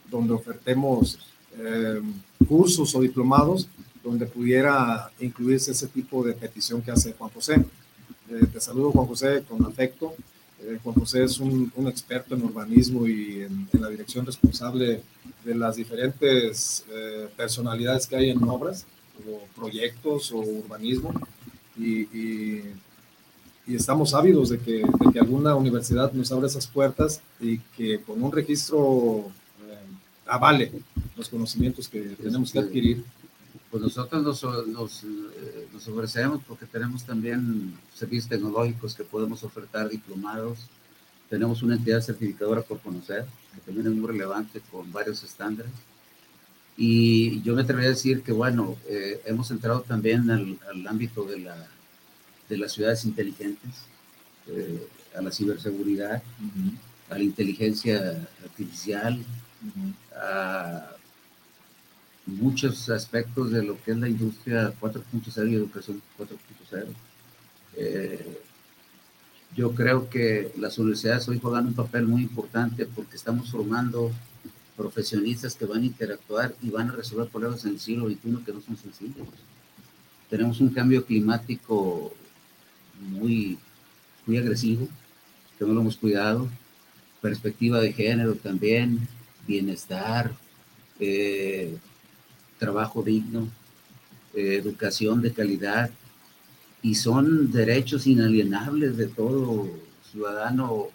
donde ofertemos eh, cursos o diplomados donde pudiera incluirse ese tipo de petición que hace Juan José. te saludo Juan José con afecto eh, Juan José es un, experto en urbanismo y en, la dirección responsable de las diferentes eh, personalidades que hay en obras, o proyectos o urbanismo. Y, estamos ávidos de que, alguna universidad nos abra esas puertas y que con un registro eh, avale los conocimientos que tenemos que adquirir pues nosotros nos, nos, eh, nos, ofrecemos porque tenemos también servicios tecnológicos que podemos ofertar diplomados. Tenemos una entidad certificadora por conocer, que también es muy relevante con varios estándares. Y yo me atrevería a decir que, bueno, eh, hemos entrado también al, al ámbito de, la, de, las ciudades inteligentes, eh, a la ciberseguridad, a la inteligencia artificial, a muchos aspectos de lo que es la industria 4.0 y educación 4.0. Eh, yo creo que las universidades hoy juegan un papel muy importante porque estamos formando profesionistas que van a interactuar y van a resolver problemas en el siglo XXI que no son sencillos. Tenemos un cambio climático muy, muy agresivo, que no lo hemos cuidado, perspectiva de género también, bienestar, eh, trabajo digno, eh, educación de calidad, y son derechos inalienables de todo ciudadano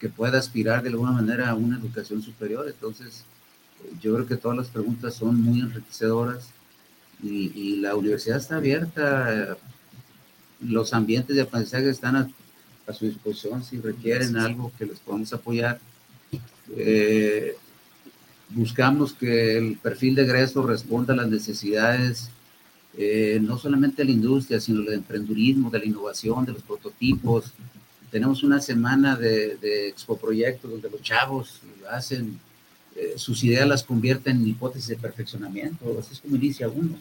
que pueda aspirar de alguna manera a una educación superior. Entonces, yo creo que todas las preguntas son muy enriquecedoras y, la universidad está abierta. Los ambientes de aprendizaje están a, su disposición si requieren algo que les podamos apoyar. Eh, buscamos que el perfil de egreso responda a las necesidades eh, no solamente de la industria, sino del emprendurismo, de la innovación, de los prototipos. Tenemos una semana de, de expo proyectos donde los chavos hacen, eh, sus ideas las convierten en hipótesis de perfeccionamiento, así es como inicia uno.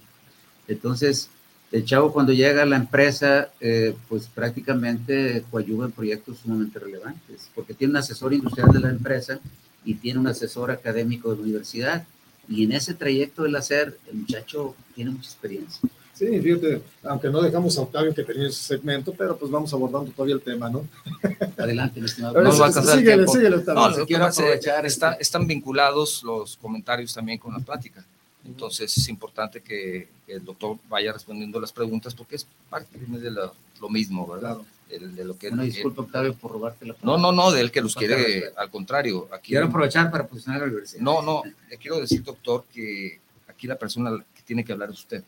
Entonces, el chavo cuando llega a la empresa, eh, pues prácticamente coadyuva en proyectos sumamente relevantes, porque tiene un asesor industrial de la empresa y tiene un asesor académico de la universidad. Y en ese trayecto del hacer, el muchacho tiene mucha experiencia. Sí, fíjate, aunque no dejamos a Octavio que tenía ese segmento, pero pues vamos abordando todavía el tema, ¿no? Adelante, mi estimado. No va a síguele, síguele, Octavio. No, quiero aprovechar, está, están vinculados los comentarios también con la plática. Entonces es importante que, el doctor vaya respondiendo las preguntas porque es parte de lo, lo mismo, ¿verdad? Claro de lo que... Una disculpa, Octavio, por robarte la palabra. No, no, no, de él que los quiere, al contrario. Aquí, quiero aprovechar para posicionar a la universidad. No, no, le quiero decir, doctor, que aquí la persona que tiene que hablar es usted.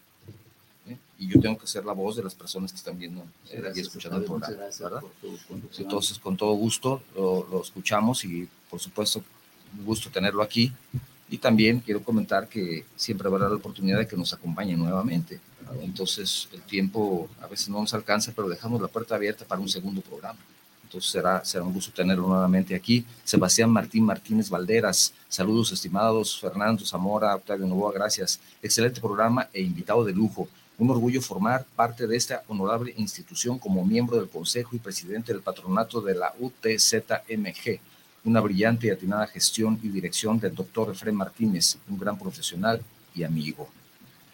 Y yo tengo que ser la voz de las personas que están viendo y escuchando el programa. ¿verdad? Entonces, con todo gusto lo, lo escuchamos y, por supuesto, un gusto tenerlo aquí. Y también quiero comentar que siempre habrá la oportunidad de que nos acompañe nuevamente. Entonces, el tiempo a veces no nos alcanza, pero dejamos la puerta abierta para un segundo programa. Entonces, será, será un gusto tenerlo nuevamente aquí. Sebastián Martín Martínez Valderas, saludos estimados. Fernando Zamora, Octavio Novoa, gracias. Excelente programa e invitado de lujo. Un orgullo formar parte de esta honorable institución como miembro del Consejo y presidente del patronato de la UTZMG una brillante y atinada gestión y dirección del doctor Efraín Martínez, un gran profesional y amigo.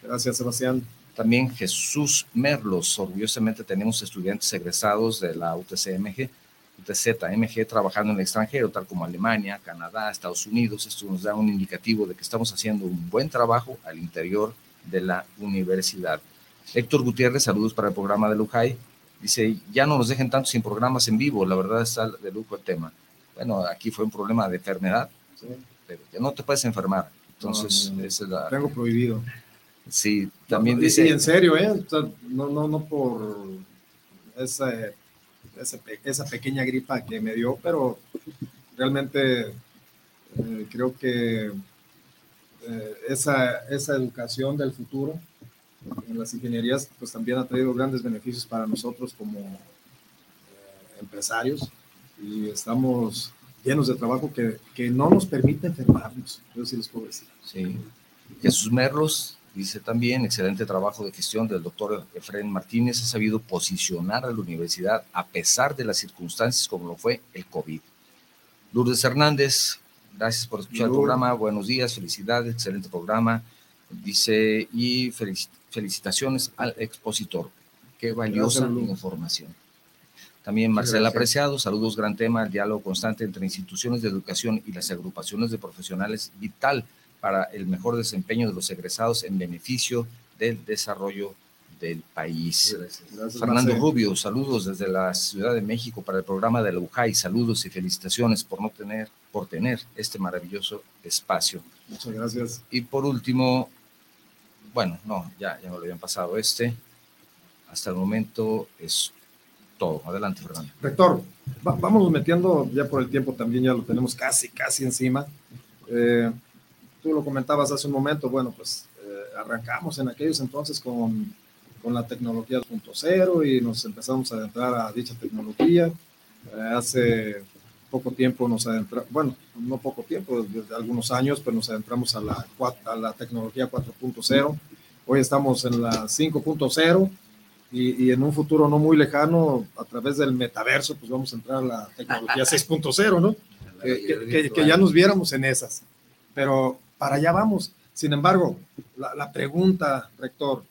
Gracias, Sebastián. También Jesús Merlos, orgullosamente tenemos estudiantes egresados de la UTCMG, UTZMG trabajando en el extranjero, tal como Alemania, Canadá, Estados Unidos. Esto nos da un indicativo de que estamos haciendo un buen trabajo al interior de la universidad. Héctor Gutiérrez, saludos para el programa de Lujay. Dice, ya no nos dejen tanto sin programas en vivo, la verdad está de lujo el tema. Bueno, aquí fue un problema de enfermedad, pero ya no te puedes enfermar. Entonces, esa es la... Tengo prohibido. Sí, también dice... Sí, en serio, ¿eh? no, no, no por esa, esa, esa, pequeña gripa que me dio, pero realmente eh, creo que eh, esa, esa educación del futuro en las ingenierías pues también ha traído grandes beneficios para nosotros como empresarios y estamos llenos de trabajo que, que no nos permite enfermarnos. Yo sí les puedo decir. Sí. Jesús Merlos dice también, excelente trabajo de gestión del doctor Efraín Martínez, ha sabido posicionar a la universidad a pesar de las circunstancias como lo fue el COVID. Lourdes Hernández, gracias por escuchar el programa, buenos días, felicidades, excelente programa, dice, y felicitaciones al expositor, qué valiosa información. También Marcela Apreciado, saludos, gran tema, el diálogo constante entre instituciones de educación y las agrupaciones de profesionales vital para el mejor desempeño de los egresados en beneficio del desarrollo del país. Fernando Rubio, saludos desde la Ciudad de México para el programa de la UJAI, saludos y felicitaciones por no tener, por tener este maravilloso espacio. Muchas gracias. Y por último, bueno, no, ya, ya me lo habían pasado este. Hasta el momento es todo. Adelante, Fernando. Rector, vamos metiendo ya por el tiempo también, ya lo tenemos casi, casi encima. Eh, tú lo comentabas hace un momento, bueno, pues eh, arrancamos en aquellos entonces con, con la tecnología 2.0 y nos empezamos a adentrar a dicha tecnología. Eh, hace poco tiempo nos adentramos, bueno, no poco tiempo, desde algunos años, pues nos adentramos a la, a la tecnología 4.0. Hoy estamos en la 5.0 y, y, en un futuro no muy lejano, a través del metaverso, pues vamos a entrar a la tecnología 6.0, ¿no? Que, que, que, ya nos viéramos en esas. Pero para allá vamos. Sin embargo, la, pregunta, rector,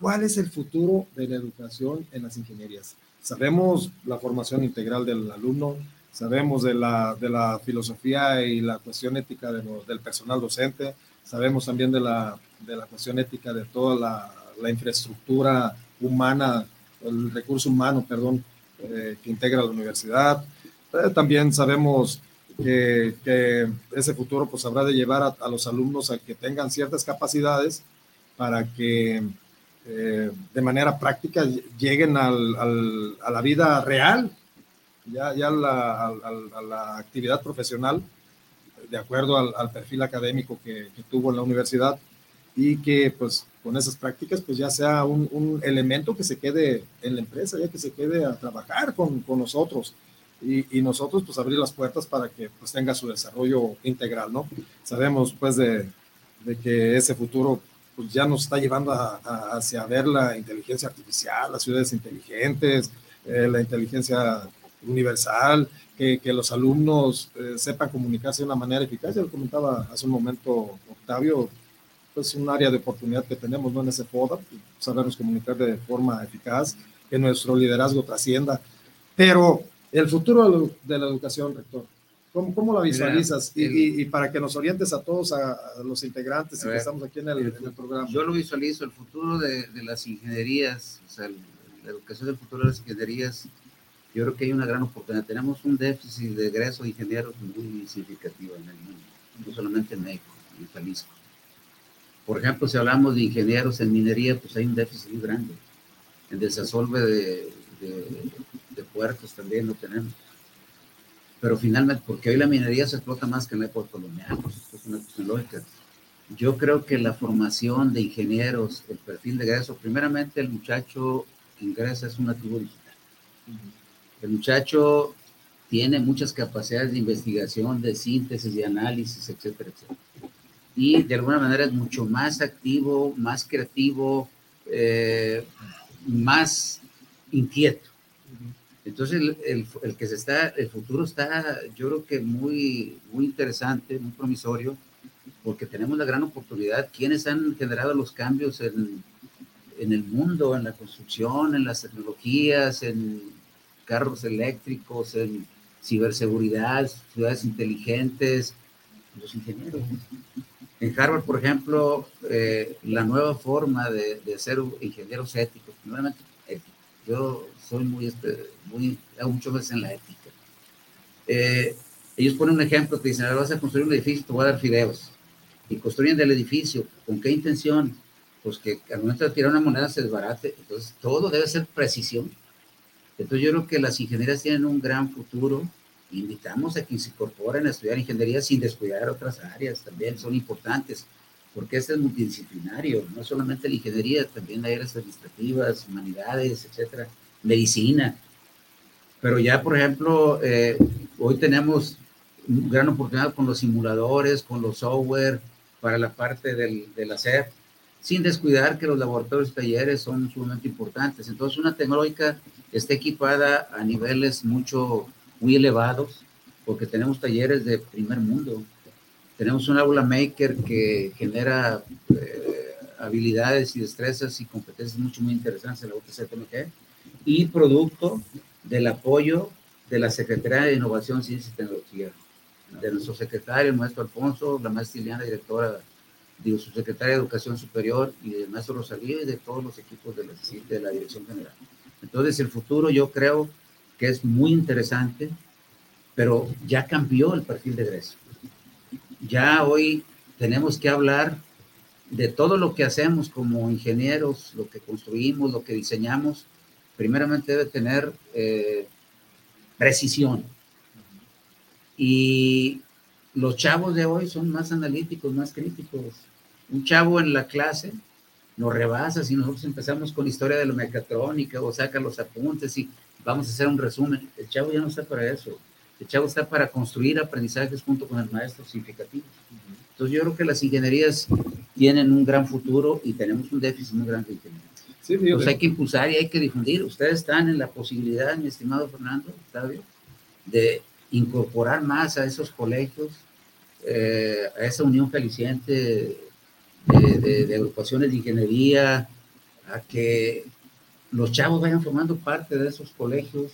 ¿cuál es el futuro de la educación en las ingenierías? Sabemos la formación integral del alumno, sabemos de la, de la filosofía y la cuestión ética del personal docente, sabemos también de la, de la cuestión ética de toda la, la infraestructura humana, el recurso humano, perdón, eh, que integra la universidad. Eh, también sabemos que, ese futuro pues habrá de llevar a, los alumnos a que tengan ciertas capacidades para que eh, de manera práctica lleguen al, a la vida real, ya, ya la, a, la actividad profesional, de acuerdo al, perfil académico que, tuvo en la universidad y que pues con esas prácticas pues ya sea un, un, elemento que se quede en la empresa, ya que se quede a trabajar con, con nosotros y, nosotros pues abrir las puertas para que pues tenga su desarrollo integral, ¿no? Sabemos pues de, de que ese futuro pues ya nos está llevando a, hacia ver la inteligencia artificial, las ciudades inteligentes, eh, la inteligencia universal, que, que los alumnos eh, sepan comunicarse de una manera eficaz. Ya lo comentaba hace un momento Octavio, pues un área de oportunidad que tenemos ¿no? en ese FODA, sabernos comunicar de forma eficaz, que nuestro liderazgo trascienda, pero el futuro de la educación, rector. ¿Cómo, cómo la visualizas? y, y, para que nos orientes a todos, a, los integrantes que estamos aquí en el, programa. Yo lo visualizo, el futuro de, de las ingenierías, o sea, la educación del futuro de las ingenierías, yo creo que hay una gran oportunidad. Tenemos un déficit de egreso de ingenieros muy significativo en el mundo, no solamente en México, en Jalisco. Por ejemplo, si hablamos de ingenieros en minería, pues hay un déficit muy grande. En desasolve de, de puertos también lo tenemos. Pero finalmente, porque hoy la minería se explota más que en la época colonial, pues esto es una cuestión lógica. Yo creo que la formación de ingenieros, el perfil de egreso, primeramente el muchacho ingresa es un activo digital. El muchacho tiene muchas capacidades de investigación, de síntesis, de análisis, etcétera, etcétera. Y de alguna manera es mucho más activo, más creativo, eh, más inquieto. Entonces, el, el, que se está, el futuro está, yo creo que muy, muy interesante, muy promisorio, porque tenemos la gran oportunidad. ¿Quiénes han generado los cambios en, en el mundo, en la construcción, en las tecnologías, en carros eléctricos, en ciberseguridad, ciudades inteligentes? Los ingenieros. En Harvard, por ejemplo, eh, la nueva forma de, de ser ingenieros éticos, primeramente éticos. Yo soy muy, muy, mucho más en la ética. Eh, ellos ponen un ejemplo, te dicen, vas a construir un edificio, te voy a dar fideos. Y construyen del edificio, ¿con qué intención? Pues que al momento de tirar una moneda se desbarate. Entonces, todo debe ser precisión. Entonces, yo creo que las ingenierías tienen un gran futuro. Invitamos a que se incorporen a estudiar ingeniería sin descuidar otras áreas, también son importantes, porque este es multidisciplinario, no solamente la ingeniería, también hay áreas administrativas, humanidades, etcétera medicina. Pero ya, por ejemplo, eh, hoy tenemos gran oportunidad con los simuladores, con los software para la parte del, del hacer, sin descuidar que los laboratorios y talleres son sumamente importantes. Entonces, una tecnológica está equipada a niveles mucho, muy elevados, porque tenemos talleres de primer mundo. Tenemos un aula maker que genera eh, habilidades y destrezas y competencias mucho, muy interesantes en la UTCTMG y producto del apoyo de la Secretaría de Innovación, Ciencia y Tecnología, de nuestro secretario, el maestro Alfonso, la maestra Liliana, directora, digo, su secretaria de Educación Superior, y del maestro Rosalía y de todos los equipos de la, de la Dirección General. Entonces, el futuro yo creo que es muy interesante, pero ya cambió el perfil de Grecia. Ya hoy tenemos que hablar de todo lo que hacemos como ingenieros, lo que construimos, lo que diseñamos, primeramente debe tener eh, precisión. Y los chavos de hoy son más analíticos, más críticos. Un chavo en la clase nos rebasa si nosotros empezamos con historia de la mecatrónica o saca los apuntes y vamos a hacer un resumen. El chavo ya no está para eso. El chavo está para construir aprendizajes junto con el maestro significativos. Entonces yo creo que las ingenierías tienen un gran futuro y tenemos un déficit muy grande de ingeniería. Sí, Entonces hay que impulsar y hay que difundir. Ustedes están en la posibilidad, mi estimado Fernando, Octavio, de incorporar más a esos colegios, eh, a esa unión feliciente de, de, agrupaciones de ingeniería, a que los chavos vayan formando parte de esos colegios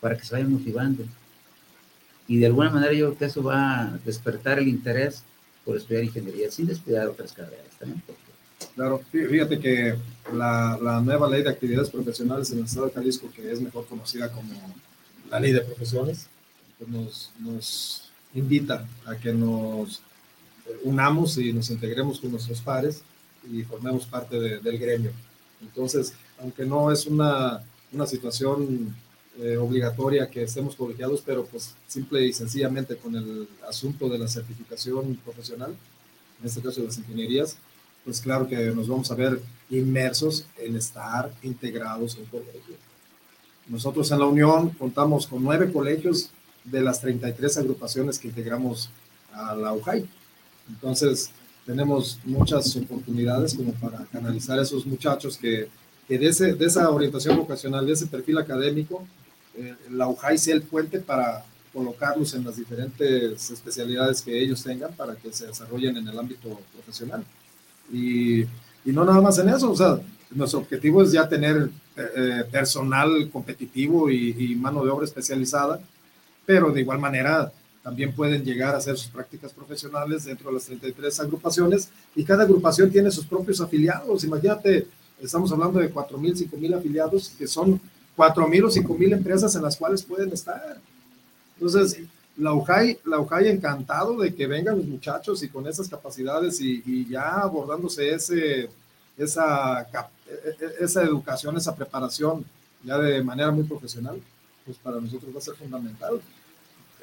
para que se vayan motivando. Y de alguna manera yo creo que eso va a despertar el interés por estudiar ingeniería sin descuidar otras carreras también. Claro, fíjate que la, nueva ley de actividades profesionales en el estado de Jalisco, que es mejor conocida como la ley de profesiones, pues nos, invita a que nos unamos y nos integremos con nuestros pares y formemos parte del gremio. Entonces, aunque no es una, una situación eh, obligatoria que estemos colegiados, pero pues simple y sencillamente con el asunto de la certificación profesional, en este caso de las ingenierías, pues claro que nos vamos a ver inmersos en estar integrados en colegios. Nosotros en la Unión contamos con nueve colegios de las 33 agrupaciones que integramos a la UJAI. Entonces, tenemos muchas oportunidades como para canalizar a esos muchachos que, que de, ese, de esa orientación vocacional, de ese perfil académico, eh, la UJAI sea el puente para colocarlos en las diferentes especialidades que ellos tengan para que se desarrollen en el ámbito profesional. Y, y no nada más en eso, o sea, nuestro objetivo es ya tener eh, eh, personal competitivo y, mano de obra especializada, pero de igual manera también pueden llegar a hacer sus prácticas profesionales dentro de las 33 agrupaciones y cada agrupación tiene sus propios afiliados. Imagínate, estamos hablando de 4.000, 5.000 afiliados que son 4.000 o 5.000 empresas en las cuales pueden estar. Entonces, la UJAI, la UJAI encantado de que vengan los muchachos y con esas capacidades y, ya abordándose ese, esa, e, e, esa educación, esa preparación ya de manera muy profesional, pues para nosotros va a ser fundamental.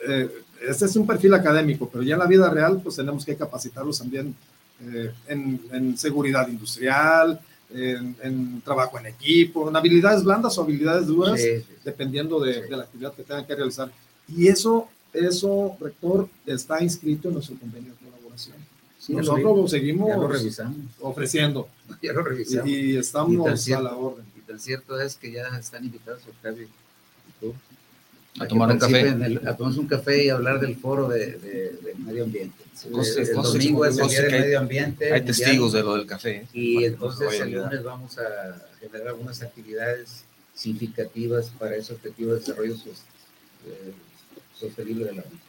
Eh, este es un perfil académico, pero ya en la vida real pues tenemos que capacitarlos también eh, en, en, seguridad industrial, en, en, trabajo en equipo, en habilidades blandas o habilidades duras, dependiendo de, de la actividad que tengan que realizar. Y eso eso, rector, está inscrito en nuestro convenio de colaboración. Nosotros lo, seguimos ofreciendo. Ya lo revisamos. Y, estamos a la orden. Y tan cierto es que ya están invitados Octavio a, tomar un café. a tomar un café y hablar del foro de, de, medio ambiente. el, domingo es el día del medio ambiente. Hay testigos de lo del café. Y entonces el lunes vamos a generar algunas actividades significativas para ese objetivo de desarrollo eh, sostenible de la vida.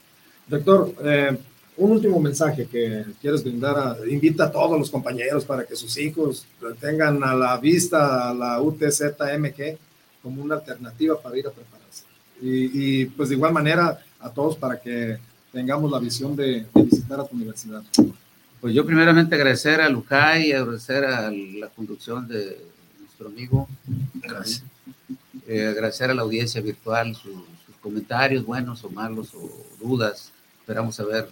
Doctor, eh, un último mensaje que quieres brindar, invita a todos los compañeros para que sus hijos tengan a la vista a la UTZMG como una alternativa para ir a prepararse. Y, pues de igual manera a todos para que tengamos la visión de, visitar a tu universidad. Pues yo primeramente agradecer a Lucay y agradecer a la conducción de nuestro amigo. Gracias. Eh, agradecer a la audiencia virtual su, comentarios buenos o malos o dudas. Esperamos haber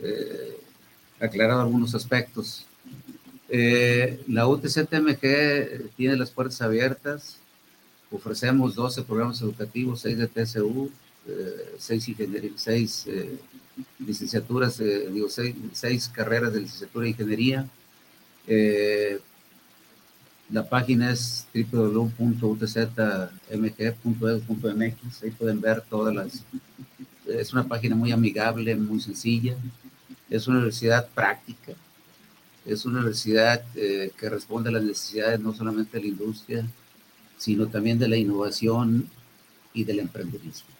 eh, aclarado algunos aspectos. Eh, la UTCTMG tiene las puertas abiertas Ofrecemos 12 programas educativos, 6 de TSU, 6, seis licenciaturas, digo, 6 carreras de licenciatura de ingeniería. La página es www.utzmg.edu.mx, ahí pueden ver todas las... Es una página muy amigable, muy sencilla, es una universidad práctica, es una universidad eh, que responde a las necesidades no solamente de la industria, sino también de la innovación y del emprendedurismo.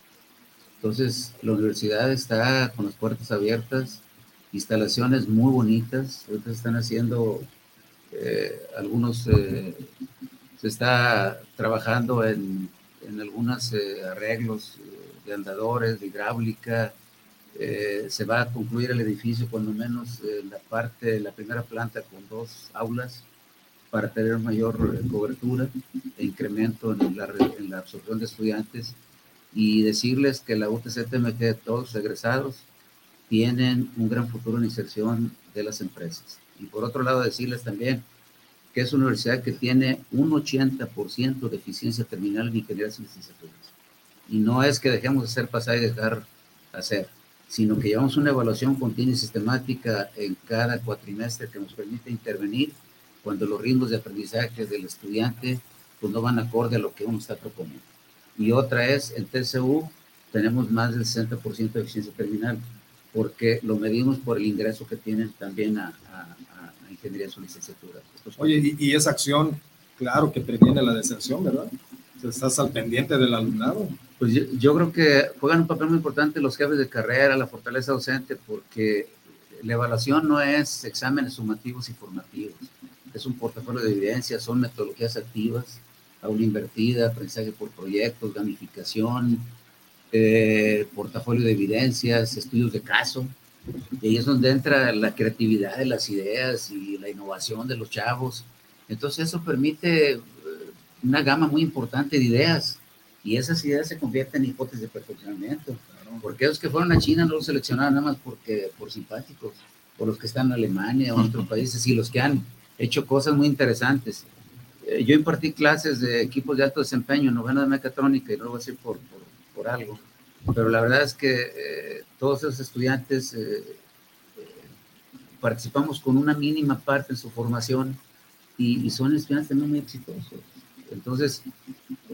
Entonces, la universidad está con las puertas abiertas, instalaciones muy bonitas, ahorita están haciendo eh, algunos, eh, se está trabajando en, en algunos arreglos de andadores, de hidráulica, eh, se va a concluir el edificio, cuando menos en la parte, la primera planta con dos aulas para tener mayor eh, cobertura e incremento en la, en la absorción de estudiantes y decirles que la UTCTMG, todos los egresados, tienen un gran futuro en inserción de las empresas. Y por otro lado, decirles también que es una universidad que tiene un 80% de eficiencia terminal en ingeniería y licenciaturas. Y no es que dejemos de hacer pasar y dejar hacer sino que llevamos una evaluación continua y sistemática en cada cuatrimestre que nos permite intervenir cuando los ritmos de aprendizaje del estudiante pues no van acorde a lo que uno está proponiendo. Y otra es, en TCU tenemos más del 60% de eficiencia terminal, porque lo medimos por el ingreso que tienen también a, a, ingeniería en su licenciatura. Oye, y, y esa acción, claro que previene la deserción, ¿verdad? Estás al pendiente del alumnado. Pues yo, creo que juegan un papel muy importante los jefes de carrera, la fortaleza docente, porque la evaluación no es exámenes sumativos y formativos, es un portafolio de evidencias, son metodologías activas, aula invertida, aprendizaje por proyectos, gamificación, eh, portafolio de evidencias, estudios de caso, y ahí es donde entra la creatividad de las ideas y la innovación de los chavos. Entonces eso permite eh, una gama muy importante de ideas y esas ideas se convierten en hipótesis de perfeccionamiento. Porque los que fueron a China no los seleccionaron nada más porque, por simpáticos, por los que están en Alemania o en otros países y los que han hecho cosas muy interesantes. Eh, yo impartí clases de equipos de alto desempeño, novena de mecatrónica, y no lo voy a decir por, por, por algo, pero la verdad es que eh, todos esos estudiantes eh, participamos con una mínima parte en su formación y, y son estudiantes también muy exitosos. Entonces,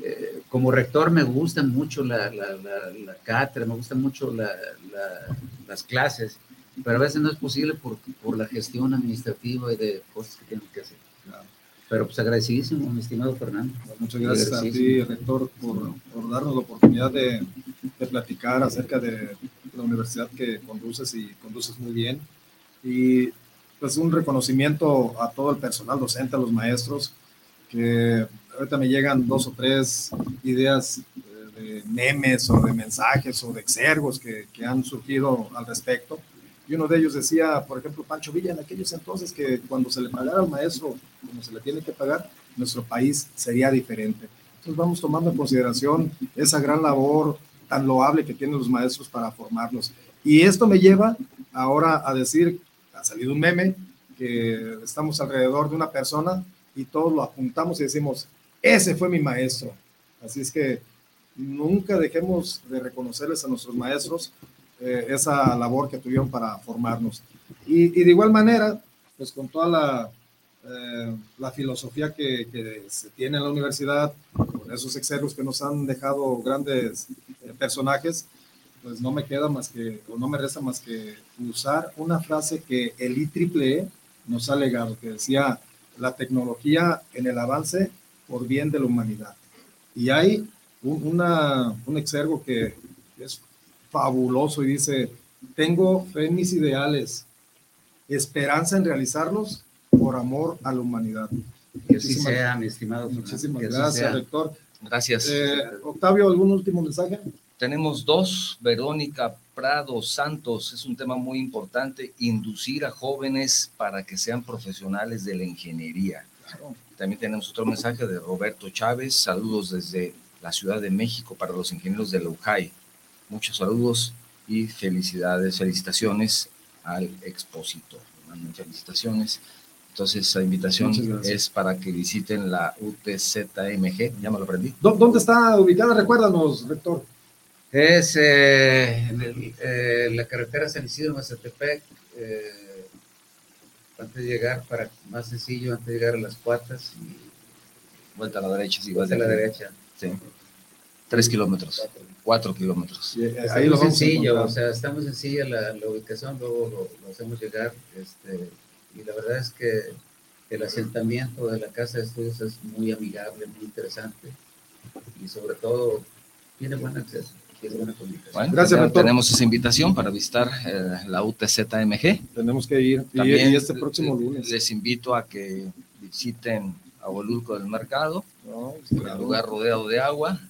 eh, como rector me gusta mucho la, la, la, cátedra, me gustan mucho las clases, pero a veces no es posible por, por, la gestión administrativa y de cosas que tenemos que hacer. Pero pues agradecidísimo, mi estimado Fernando. Muchas gracias a ti, rector, por, por, darnos la oportunidad de, de, platicar acerca de la universidad que conduces y conduces muy bien. Y pues un reconocimiento a todo el personal docente, a los maestros, que ahorita me llegan dos o tres ideas eh, de memes o de mensajes o de exergos que, que, han surgido al respecto. Y uno de ellos decía, por ejemplo, Pancho Villa, en aquellos entonces que cuando se le pagara al maestro como se le tiene que pagar, nuestro país sería diferente. Entonces vamos tomando en consideración esa gran labor tan loable que tienen los maestros para formarnos. Y esto me lleva ahora a decir, ha salido un meme, que estamos alrededor de una persona y todos lo apuntamos y decimos, ese fue mi maestro. Así es que nunca dejemos de reconocerles a nuestros maestros eh, esa labor que tuvieron para formarnos. Y, de igual manera, pues con toda la, eh, la filosofía que, que, se tiene en la universidad, con esos excelos que nos han dejado grandes eh, personajes, pues no me queda más que, o no me resta más que usar una frase que el IEEE nos ha legado, que decía, la tecnología en el avance por bien de la humanidad. Y hay un, una, un exergo que es fabuloso y dice, tengo fe en mis ideales, esperanza en realizarlos por amor a la humanidad. Que así sea, mi estimado. Muchísimas gracias, rector. Gracias. Eh, Octavio, ¿algún último mensaje? Tenemos dos, Verónica Prado Santos, es un tema muy importante, inducir a jóvenes para que sean profesionales de la ingeniería. También tenemos otro mensaje de Roberto Chávez. Saludos desde la Ciudad de México para los ingenieros de la UJAI. Muchos saludos y felicidades, felicitaciones al expositor. Felicitaciones. Entonces, la invitación es para que visiten la UTZMG, ya me lo aprendí. ¿Dónde está ubicada? Recuérdanos, rector. Es eh, en eh, la carretera San Isidro Mazatepec, eh, antes de llegar, para más sencillo, antes de llegar a las cuartas y vuelta a la derecha. Sí, vuelta a la derecha. Sí. Tres kilómetros, cuatro, kilómetros. ahí lo sencillo, o sea, está muy sencilla la, ubicación, luego lo, lo, hacemos llegar, este, y la verdad es que el asentamiento de la Casa de Estudios es muy amigable, muy interesante y sobre todo tiene buen acceso. Tiene buena comunicación. Bueno, Gracias, tenemos esa invitación para visitar eh, la UTZMG. Tenemos que ir. También y este próximo lunes. Les invito a que visiten Abolulco del Mercado, el lugar rodeado de agua,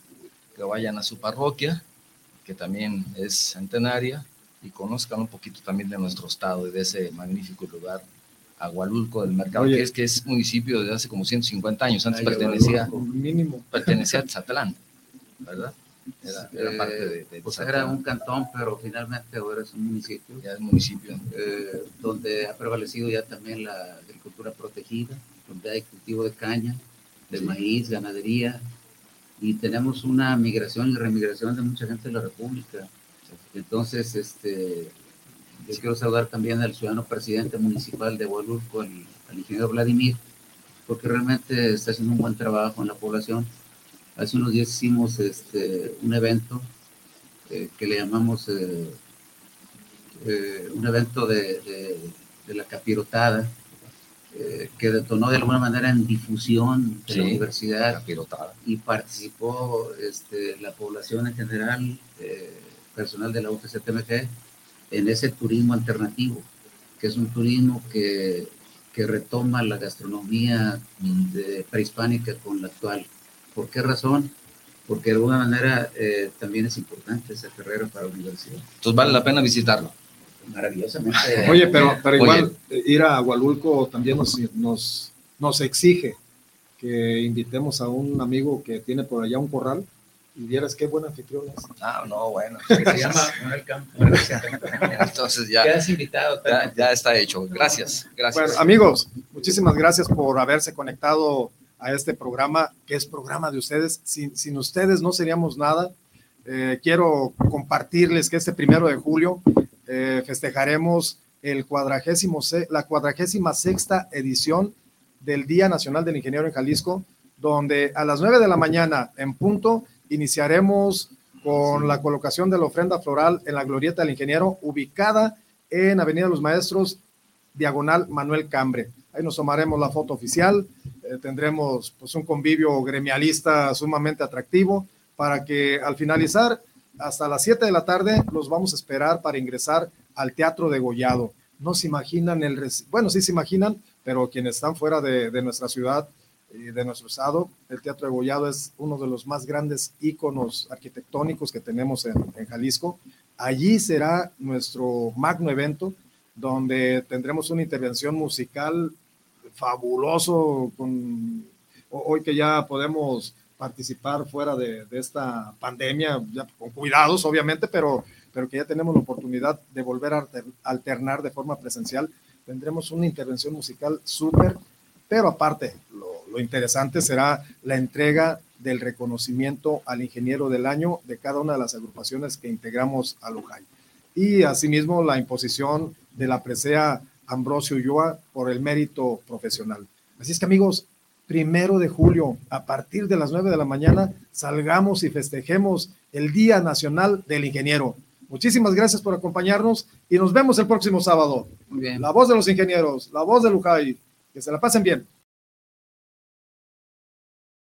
que vayan a su parroquia, que también es centenaria, y conozcan un poquito también de nuestro estado y de ese magnífico lugar Agualulco del Mercado, que es que es municipio de hace como 150 años, antes pertenecía, mínimo. pertenecía a Tzatlán, ¿verdad? Era, parte de, de pues era un cantón, pero finalmente ahora es un municipio. Ya es municipio. Eh, donde ha prevalecido ya también la agricultura protegida, donde hay cultivo de caña, de maíz, ganadería, y tenemos una migración y remigración de mucha gente de la República. Entonces, este, yo quiero saludar también al ciudadano presidente municipal de Hualulco, al, ingeniero Vladimir, porque realmente está haciendo un buen trabajo en la población. Hace unos días hicimos este, un evento eh, que le llamamos eh, eh, un evento de, de, la capirotada, que detonó de alguna manera en difusión de la universidad capirotada. y participó este, la población en general, personal de la UTCTMG, en ese turismo alternativo, que es un turismo que, que retoma la gastronomía de, prehispánica con la actual. ¿Por qué razón? Porque de alguna manera eh, también es importante esa carrera para la universidad. Entonces vale la pena visitarlo. Maravillosamente. Oye, pero, pero igual eh, ir a Hualulco también nos, nos, nos exige que invitemos a un amigo que tiene por allá un corral y vieras qué buen anfitrión es. Ah, no, bueno. Se llama Manuel Entonces ya. Quedas invitado. Ya, ya, está hecho. Gracias. Gracias. Bueno, amigos, muchísimas gracias por haberse conectado a este programa, que es programa de ustedes. Sin, sin ustedes no seríamos nada. Eh, quiero compartirles que este primero de julio eh, festejaremos el cuadragésimo, la cuadragésima sexta edición del Día Nacional del Ingeniero en Jalisco, donde a las nueve de la mañana en punto Iniciaremos con la colocación de la ofrenda floral en la Glorieta del Ingeniero, ubicada en Avenida Los Maestros, diagonal Manuel Cambre. Ahí nos tomaremos la foto oficial, eh, tendremos pues un convivio gremialista sumamente atractivo para que al finalizar, hasta las 7 de la tarde, los vamos a esperar para ingresar al Teatro de Gollado. No se imaginan el, bueno, sí se imaginan, pero quienes están fuera de, de nuestra ciudad de nuestro estado. El Teatro de Gollado es uno de los más grandes íconos arquitectónicos que tenemos en, Jalisco. Allí será nuestro magno evento, donde tendremos una intervención musical fabuloso, con, hoy que ya podemos participar fuera de, esta pandemia, ya con cuidados obviamente, pero, pero que ya tenemos la oportunidad de volver a alternar de forma presencial, tendremos una intervención musical súper, pero aparte, lo, lo interesante será la entrega del reconocimiento al ingeniero del año de cada una de las agrupaciones que integramos a Lujay. Y asimismo la imposición de la presea Ambrosio Ulloa por el mérito profesional. Así es que amigos, primero de julio, a partir de las nueve de la mañana, salgamos y festejemos el Día Nacional del Ingeniero. Muchísimas gracias por acompañarnos y nos vemos el próximo sábado. La voz de los ingenieros, la voz de Lujay. Que se la pasen bien.